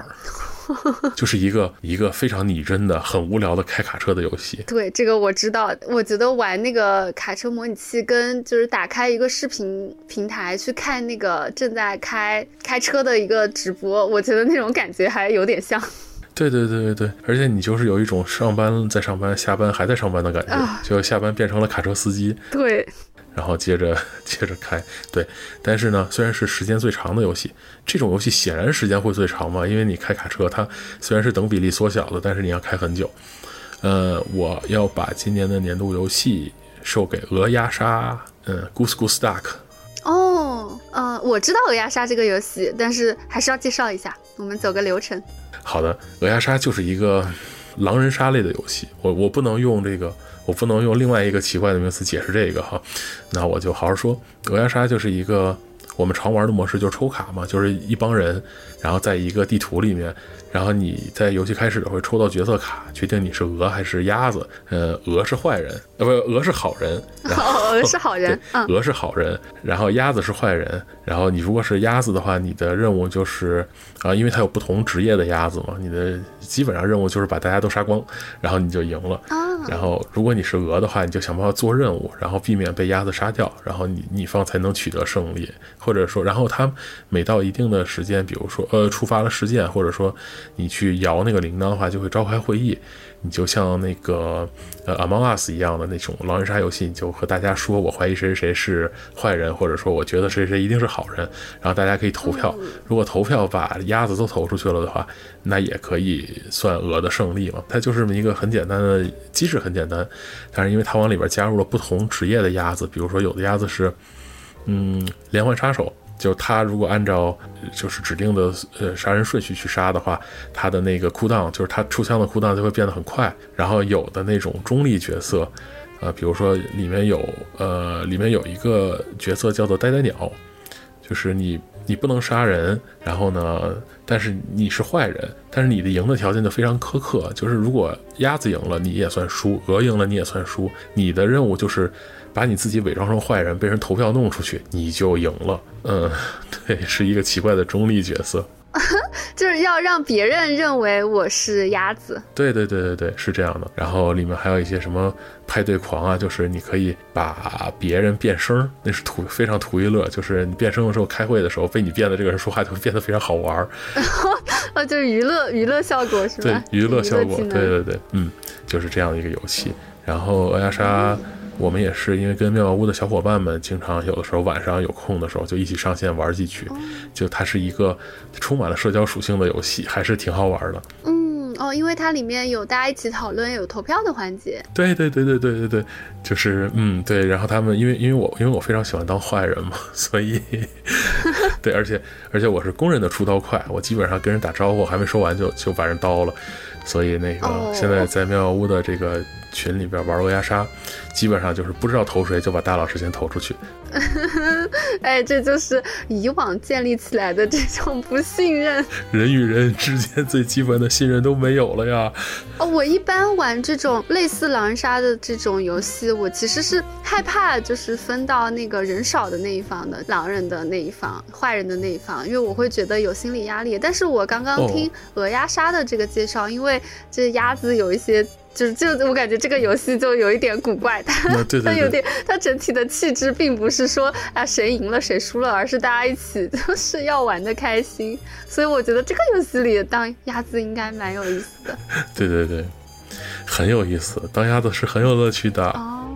就是一个一个非常拟真的、很无聊的开卡车的游戏。对，这个我知道。我觉得玩那个卡车模拟器，跟就是打开一个视频平台去看那个正在开开车的一个直播，我觉得那种感觉还有点像。对对对对对，而且你就是有一种上班在上班，下班还在上班的感觉，啊、就下班变成了卡车司机。对。然后接着 接着开，对，但是呢，虽然是时间最长的游戏，这种游戏显然时间会最长嘛，因为你开卡车，它虽然是等比例缩小的，但是你要开很久。呃，我要把今年的年度游戏授给鹅鸭杀，嗯，Goose Goose Duck。哦，呃，我知道鹅鸭杀这个游戏，但是还是要介绍一下，我们走个流程。好的，鹅鸭杀就是一个狼人杀类的游戏，我我不能用这个。我不能用另外一个奇怪的名词解释这个哈，那我就好好说。鹅鸭杀就是一个我们常玩的模式，就是抽卡嘛，就是一帮人，然后在一个地图里面，然后你在游戏开始会抽到角色卡，决定你是鹅还是鸭子。呃，鹅是坏人，呃，不，鹅是好人。哦，鹅是好人，嗯，鹅是好人，然后鸭子是坏人。然后你如果是鸭子的话，你的任务就是啊，因为它有不同职业的鸭子嘛，你的基本上任务就是把大家都杀光，然后你就赢了。然后，如果你是鹅的话，你就想办法做任务，然后避免被鸭子杀掉，然后你你方才能取得胜利。或者说，然后它每到一定的时间，比如说呃触发了事件，或者说你去摇那个铃铛的话，就会召开会议。你就像那个呃 Among Us 一样的那种狼人杀游戏，你就和大家说，我怀疑谁谁谁是坏人，或者说我觉得谁谁一定是好人，然后大家可以投票。如果投票把鸭子都投出去了的话，那也可以算鹅的胜利嘛。它就是这么一个很简单的机制，很简单，但是因为它往里边加入了不同职业的鸭子，比如说有的鸭子是嗯连环杀手。就他如果按照就是指定的呃杀人顺序去杀的话，他的那个库档就是他出枪的库档就会变得很快。然后有的那种中立角色，呃，比如说里面有呃里面有一个角色叫做呆呆鸟，就是你你不能杀人，然后呢，但是你是坏人，但是你的赢的条件就非常苛刻，就是如果鸭子赢了你也算输，鹅赢了你也算输，你的任务就是。把你自己伪装成坏人，被人投票弄出去，你就赢了。嗯，对，是一个奇怪的中立角色，就是要让别人认为我是鸭子。对对对对对，是这样的。然后里面还有一些什么派对狂啊，就是你可以把别人变声，那是图非常图一乐，就是你变声的时候，开会的时候被你变的这个人说话就会变得非常好玩儿。啊，就是娱乐娱乐效果是吧？对，娱乐效果，对对对，嗯，就是这样的一个游戏。然后鹅鸭杀。我们也是因为跟妙妙屋的小伙伴们，经常有的时候晚上有空的时候就一起上线玩几局。就它是一个充满了社交属性的游戏，还是挺好玩的。嗯，哦，因为它里面有大家一起讨论、有投票的环节。对对对对对对对，就是嗯对。然后他们因为因为我因为我非常喜欢当坏人嘛，所以 对，而且而且我是公认的出刀快，我基本上跟人打招呼还没说完就就把人刀了。所以那个现在在妙妙屋的这个群里边玩鹅鸭杀，基本上就是不知道投谁就把大老师先投出去。哎，这就是以往建立起来的这种不信任，人与人之间最基本的信任都没有了呀。哦，我一般玩这种类似狼人杀的这种游戏，我其实是害怕就是分到那个人少的那一方的狼人的那一方，坏人的那一方，因为我会觉得有心理压力。但是我刚刚听鹅鸭杀的这个介绍，因为这鸭子有一些。就是就我感觉这个游戏就有一点古怪，它 它有点它整体的气质并不是说啊谁赢了谁输了，而是大家一起 就是要玩的开心，所以我觉得这个游戏里当鸭子应该蛮有意思的。对对对，很有意思，当鸭子是很有乐趣的。哦，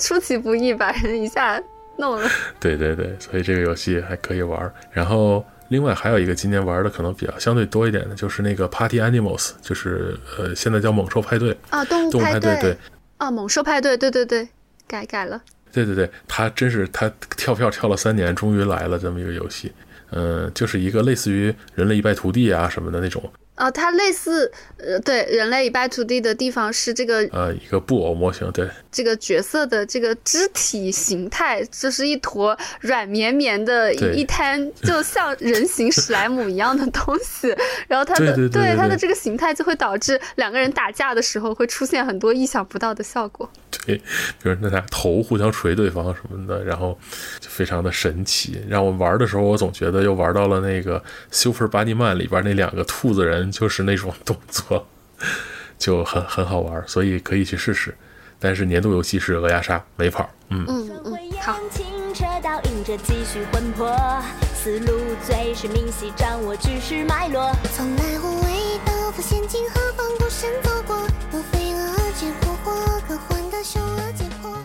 出其不意把人一下弄了。对对对，所以这个游戏还可以玩，然后。另外还有一个今年玩的可能比较相对多一点的，就是那个 Party Animals，就是呃现在叫猛兽派对啊，动物派对对啊，猛兽派对对对对，改改了。对对对，他真是他跳票跳了三年，终于来了这么一个游戏。嗯，就是一个类似于人类一败涂地啊什么的那种啊，它类似，呃，对，人类一败涂地的地方是这个呃一个布偶模型，对，这个角色的这个肢体形态，就是一坨软绵绵的一一滩，就像人形史莱姆一样的东西。然后它的对对对对对它的这个形态就会导致两个人打架的时候会出现很多意想不到的效果。对，比如那俩头互相捶对方什么的，然后就非常的神奇。让我玩的时候，我总觉得又玩到了那个 Super Bunny Man 里边那两个兔子人，就是那种动作，就很很好玩，所以可以去试试。但是年度游戏是《鹅鸭杀》，没跑。嗯嗯嗯，好。继续魂魄，路是明晰，掌握知识脉络。从来无畏，刀何孤身走过？恶，解脱。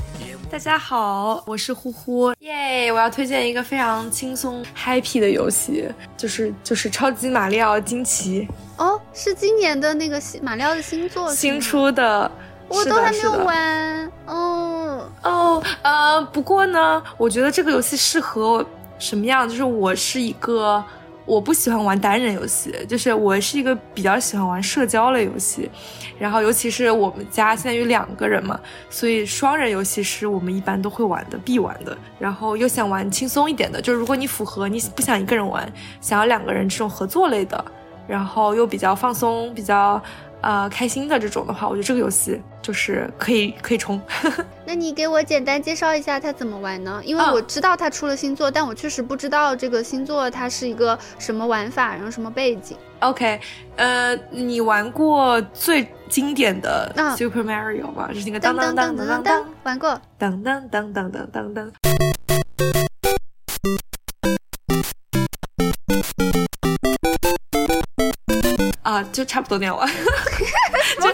大家好，我是呼呼，耶！我要推荐一个非常轻松 happy 的游戏，就是就是超级马里奥惊奇哦，是今年的那个新马里奥的新作，新出的，我都还没有玩。哦，哦，呃，不过呢，我觉得这个游戏适合什么样？就是我是一个我不喜欢玩单人游戏，就是我是一个比较喜欢玩社交类游戏，然后尤其是我们家现在有两个人嘛，所以双人游戏是我们一般都会玩的，必玩的。然后又想玩轻松一点的，就是如果你符合你不想一个人玩，想要两个人这种合作类的，然后又比较放松、比较呃，开心的这种的话，我觉得这个游戏就是可以可以冲。那你给我简单介绍一下它怎么玩呢？因为我知道它出了星座，但我确实不知道这个星座它是一个什么玩法，然后什么背景。OK，呃，你玩过最经典的 Super Mario 吗？是那个当当当当当当，玩过。当当当当当当当。就差不多那样。就。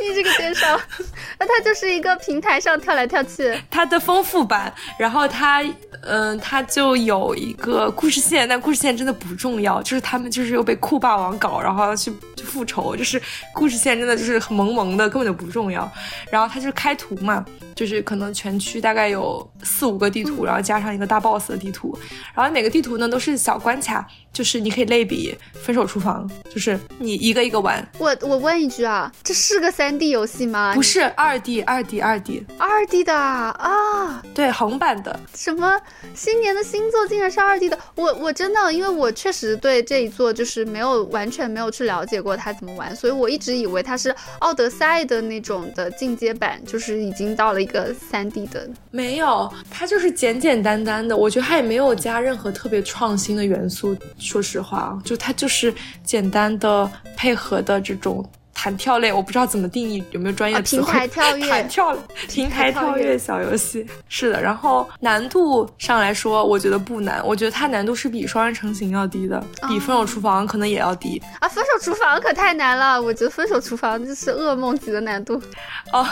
你这个介绍，那它就是一个平台上跳来跳去。它的丰富版，然后它，嗯、它就有一个故事线，但故事线真的不重要，就是他们就是又被酷霸王搞，然后要去去复仇，就是故事线真的就是很萌萌的，根本就不重要。然后它就是开图嘛，就是可能全区大概有四五个地图，然后加上一个大 boss 的地图，然后每个地图呢都是小关卡，就是你可以类比《分手厨房》，就是你一个一个玩，我我问一句啊，这是个三 D 游戏吗？不是二 D 二 D 二 D，二 D 的啊？对，横版的。什么新年的新作竟然是二 D 的？我我真的，因为我确实对这一座就是没有完全没有去了解过它怎么玩，所以我一直以为它是奥德赛的那种的进阶版，就是已经到了一个三 D 的。没有，它就是简简单单的，我觉得它也没有加任何特别创新的元素。说实话，就它就是简单的配合的这种弹跳类，我不知道怎么定义，有没有专业啊平词汇？台跳跃弹跳平台跳跃小游戏是的。然后难度上来说，我觉得不难，我觉得它难度是比双人成型要低的，比分手厨房可能也要低。啊，分手厨房可太难了，我觉得分手厨房就是噩梦级的难度。哦，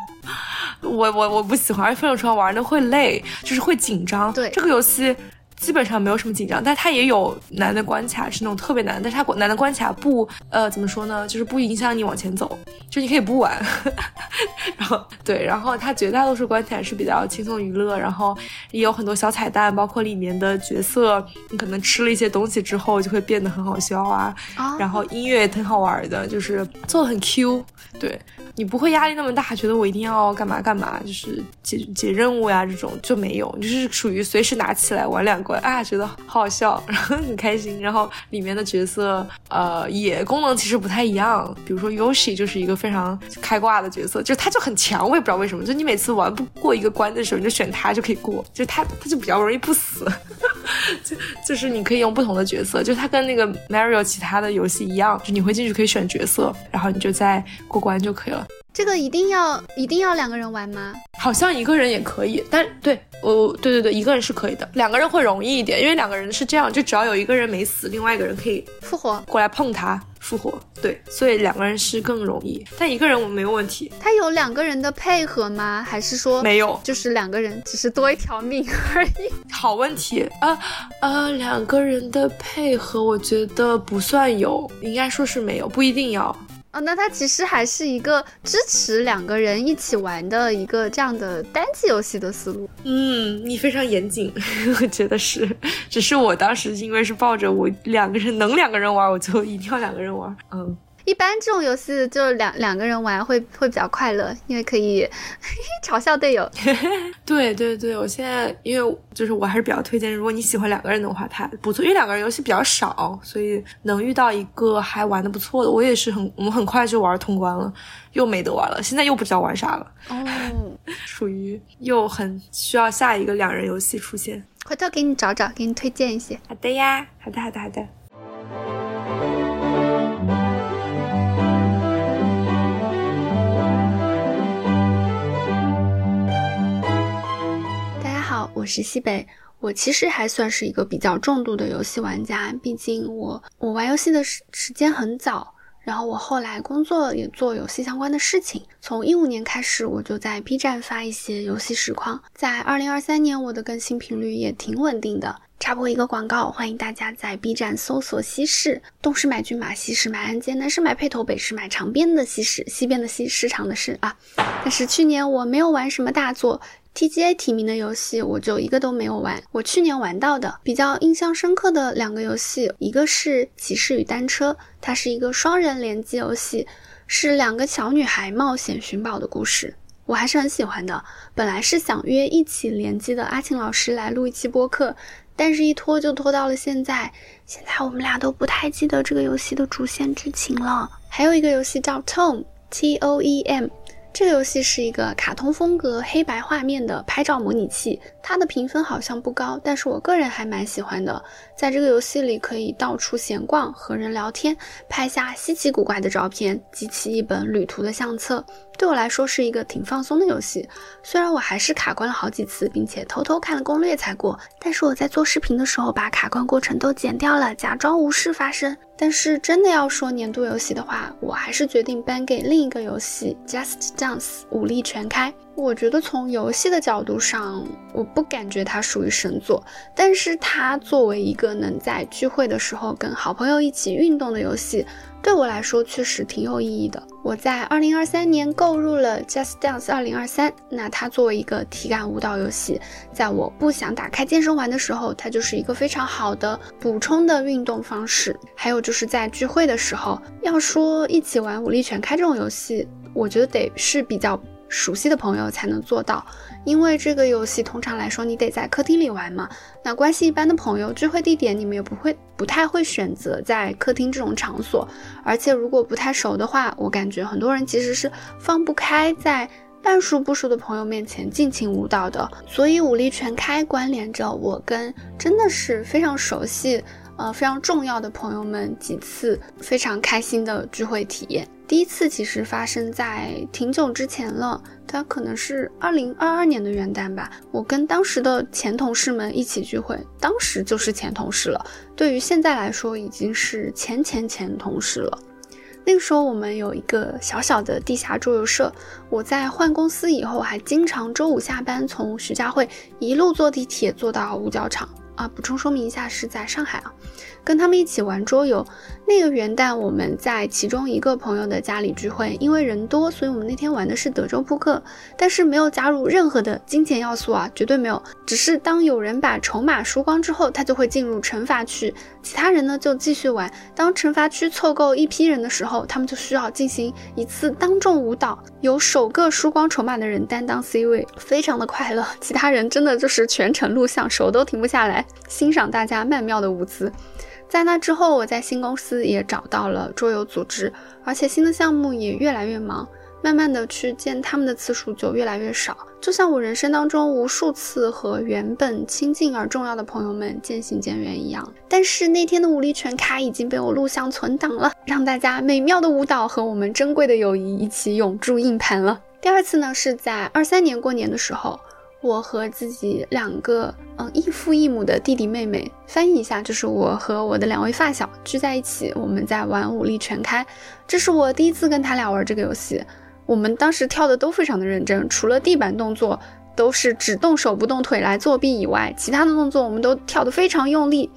我我我不喜欢，而且分手厨房玩的会累，就是会紧张。对这个游戏。基本上没有什么紧张，但它也有难的关卡，是那种特别难，但是它难的关卡不，呃，怎么说呢，就是不影响你往前走，就你可以不玩。然后对，然后它绝大多数关卡是比较轻松娱乐，然后也有很多小彩蛋，包括里面的角色，你可能吃了一些东西之后就会变得很好笑啊，啊然后音乐也挺好玩的，就是做的很 Q，对你不会压力那么大，觉得我一定要干嘛干嘛，就是解解任务呀这种就没有，就是属于随时拿起来玩两关啊，觉得好好笑，然后很开心，然后里面的角色呃也功能其实不太一样，比如说 Yoshi 就是一个非常开挂的角色，就他就很强，我也不知道为什么，就你每次玩不过一个关的时候，你就选他就可以过，就他他就比较容易不死。就就是你可以用不同的角色，就他跟那个 Mario 其他的游戏一样，就你会进去可以选角色，然后你就再过关就可以了。这个一定要一定要两个人玩吗？好像一个人也可以，但对我对对对，一个人是可以的，两个人会容易一点，因为两个人是这样，就只要有一个人没死，另外一个人可以复活？过来碰他复活，对，所以两个人是更容易，但一个人我没有问题，他有两个人的配合吗？还是说没有就是两个人只是多一条命而已？好问题啊呃，两个人的配合我觉得不算有，应该说是没有，不一定要。哦，那它其实还是一个支持两个人一起玩的一个这样的单机游戏的思路。嗯，你非常严谨，我觉得是。只是我当时因为是抱着我两个人能两个人玩，我就一定要两个人玩。嗯，一般这种游戏就两两个人玩会会比较快乐，因为可以 嘲笑队友。对对对，我现在因为就是我还是比较推荐，如果你喜欢两个人的话，它不错，因为两个人游戏比较少，所以能遇到一个还玩的不错的，我也是很我们很快就玩通关了，又没得玩了，现在又不知道玩啥了，哦，属于又很需要下一个两人游戏出现。回头给你找找，给你推荐一些。好的呀，好的好的好的。我是西北。我其实还算是一个比较重度的游戏玩家，毕竟我我玩游戏的时时间很早，然后我后来工作也做游戏相关的事情。从一五年开始，我就在 B 站发一些游戏实况，在二零二三年我的更新频率也挺稳定的。插播一个广告，欢迎大家在 B 站搜索“西市”，东市买骏马，西市买鞍鞯，南市买辔头，北市买长鞭的西市，西边的西，市场的市啊。但是去年我没有玩什么大作。TGA 提名的游戏我就一个都没有玩。我去年玩到的比较印象深刻的两个游戏，一个是《骑士与单车》，它是一个双人联机游戏，是两个小女孩冒险寻宝的故事，我还是很喜欢的。本来是想约一起联机的阿庆老师来录一期播客，但是一拖就拖到了现在。现在我们俩都不太记得这个游戏的主线剧情了。还有一个游戏叫 Tom T O E M。这个游戏是一个卡通风格、黑白画面的拍照模拟器，它的评分好像不高，但是我个人还蛮喜欢的。在这个游戏里，可以到处闲逛、和人聊天，拍下稀奇古怪的照片，集齐一本旅途的相册。对我来说是一个挺放松的游戏。虽然我还是卡关了好几次，并且偷偷看了攻略才过，但是我在做视频的时候把卡关过程都剪掉了，假装无事发生。但是真的要说年度游戏的话，我还是决定颁给另一个游戏《Just Dance》武力全开。我觉得从游戏的角度上，我不感觉它属于神作，但是它作为一个能在聚会的时候跟好朋友一起运动的游戏，对我来说确实挺有意义的。我在二零二三年购入了 Just Dance 二零二三，那它作为一个体感舞蹈游戏，在我不想打开健身环的时候，它就是一个非常好的补充的运动方式。还有就是在聚会的时候，要说一起玩武力全开这种游戏，我觉得得是比较。熟悉的朋友才能做到，因为这个游戏通常来说你得在客厅里玩嘛。那关系一般的朋友聚会地点你们也不会不太会选择在客厅这种场所，而且如果不太熟的话，我感觉很多人其实是放不开在半熟不熟的朋友面前尽情舞蹈的。所以武力全开关联着我跟真的是非常熟悉。呃，非常重要的朋友们几次非常开心的聚会体验。第一次其实发生在挺久之前了，它可能是二零二二年的元旦吧。我跟当时的前同事们一起聚会，当时就是前同事了，对于现在来说已经是前前前同事了。那个时候我们有一个小小的地下桌游社，我在换公司以后还经常周五下班从徐家汇一路坐地铁坐到五角场。啊，补充说明一下，是在上海啊，跟他们一起玩桌游。那个元旦我们在其中一个朋友的家里聚会，因为人多，所以我们那天玩的是德州扑克，但是没有加入任何的金钱要素啊，绝对没有。只是当有人把筹码输光之后，他就会进入惩罚区，其他人呢就继续玩。当惩罚区凑够一批人的时候，他们就需要进行一次当众舞蹈，由首个输光筹码的人担当 C 位，非常的快乐。其他人真的就是全程录像，手都停不下来，欣赏大家曼妙的舞姿。在那之后，我在新公司也找到了桌游组织，而且新的项目也越来越忙，慢慢的去见他们的次数就越来越少，就像我人生当中无数次和原本亲近而重要的朋友们渐行渐远一样。但是那天的武力全开已经被我录像存档了，让大家美妙的舞蹈和我们珍贵的友谊一起永驻硬盘了。第二次呢，是在二三年过年的时候。我和自己两个嗯异父异母的弟弟妹妹，翻译一下，就是我和我的两位发小聚在一起，我们在玩武力全开。这是我第一次跟他俩玩这个游戏，我们当时跳的都非常的认真，除了地板动作都是只动手不动腿来作弊以外，其他的动作我们都跳得非常用力。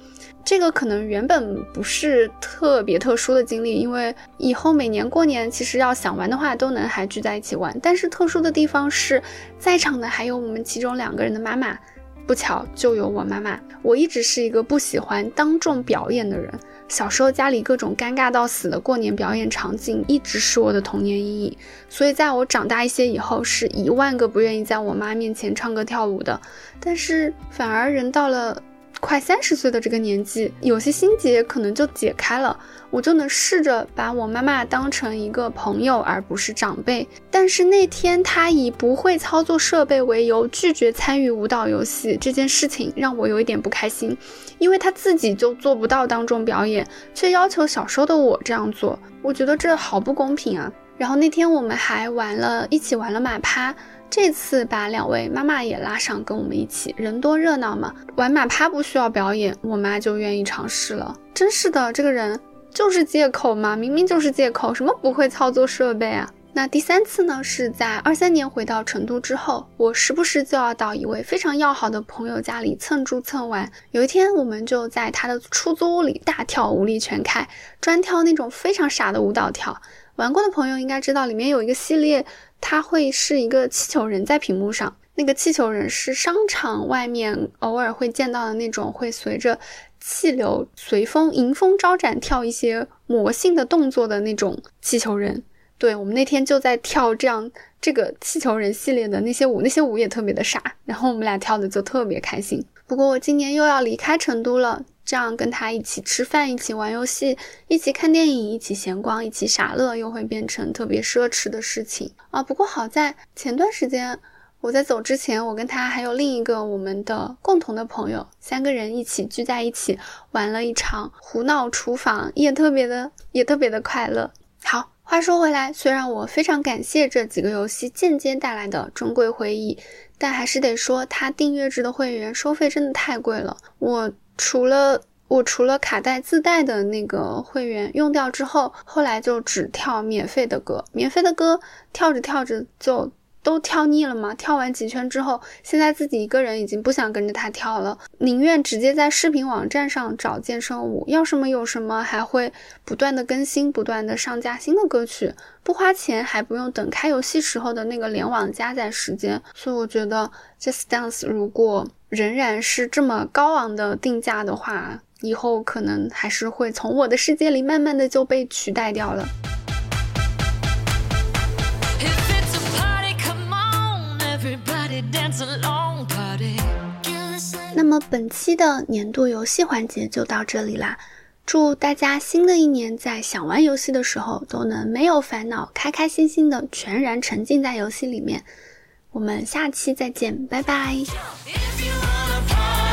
这个可能原本不是特别特殊的经历，因为以后每年过年其实要想玩的话，都能还聚在一起玩。但是特殊的地方是在场的还有我们其中两个人的妈妈，不巧就有我妈妈。我一直是一个不喜欢当众表演的人，小时候家里各种尴尬到死的过年表演场景，一直是我的童年阴影。所以在我长大一些以后，是一万个不愿意在我妈面前唱歌跳舞的。但是反而人到了。快三十岁的这个年纪，有些心结可能就解开了，我就能试着把我妈妈当成一个朋友，而不是长辈。但是那天她以不会操作设备为由拒绝参与舞蹈游戏这件事情，让我有一点不开心，因为她自己就做不到当众表演，却要求小时候的我这样做，我觉得这好不公平啊。然后那天我们还玩了一起玩了马趴。这次把两位妈妈也拉上，跟我们一起，人多热闹嘛。玩马趴不需要表演，我妈就愿意尝试了。真是的，这个人就是借口嘛，明明就是借口，什么不会操作设备啊？那第三次呢，是在二三年回到成都之后，我时不时就要到一位非常要好的朋友家里蹭住蹭玩。有一天，我们就在他的出租屋里大跳舞力全开，专挑那种非常傻的舞蹈跳。玩过的朋友应该知道，里面有一个系列。它会是一个气球人在屏幕上，那个气球人是商场外面偶尔会见到的那种，会随着气流随风迎风招展跳一些魔性的动作的那种气球人。对我们那天就在跳这样这个气球人系列的那些舞，那些舞也特别的傻，然后我们俩跳的就特别开心。不过我今年又要离开成都了。这样跟他一起吃饭，一起玩游戏，一起看电影，一起闲逛，一起傻乐，又会变成特别奢侈的事情啊！不过好在前段时间我在走之前，我跟他还有另一个我们的共同的朋友，三个人一起聚在一起玩了一场胡闹厨房，也特别的也特别的快乐。好，话说回来，虽然我非常感谢这几个游戏间接带来的珍贵回忆，但还是得说，他订阅制的会员收费真的太贵了，我。除了我除了卡带自带的那个会员用掉之后，后来就只跳免费的歌，免费的歌跳着跳着就都跳腻了嘛。跳完几圈之后，现在自己一个人已经不想跟着他跳了，宁愿直接在视频网站上找健身舞，要什么有什么，还会不断的更新，不断的上架新的歌曲，不花钱还不用等开游戏时候的那个联网加载时间。所以我觉得 Just Dance 如果。仍然是这么高昂的定价的话，以后可能还是会从我的世界里慢慢的就被取代掉了。那么本期的年度游戏环节就到这里啦，祝大家新的一年在想玩游戏的时候都能没有烦恼，开开心心的全然沉浸在游戏里面。我们下期再见，拜拜。If you wanna party,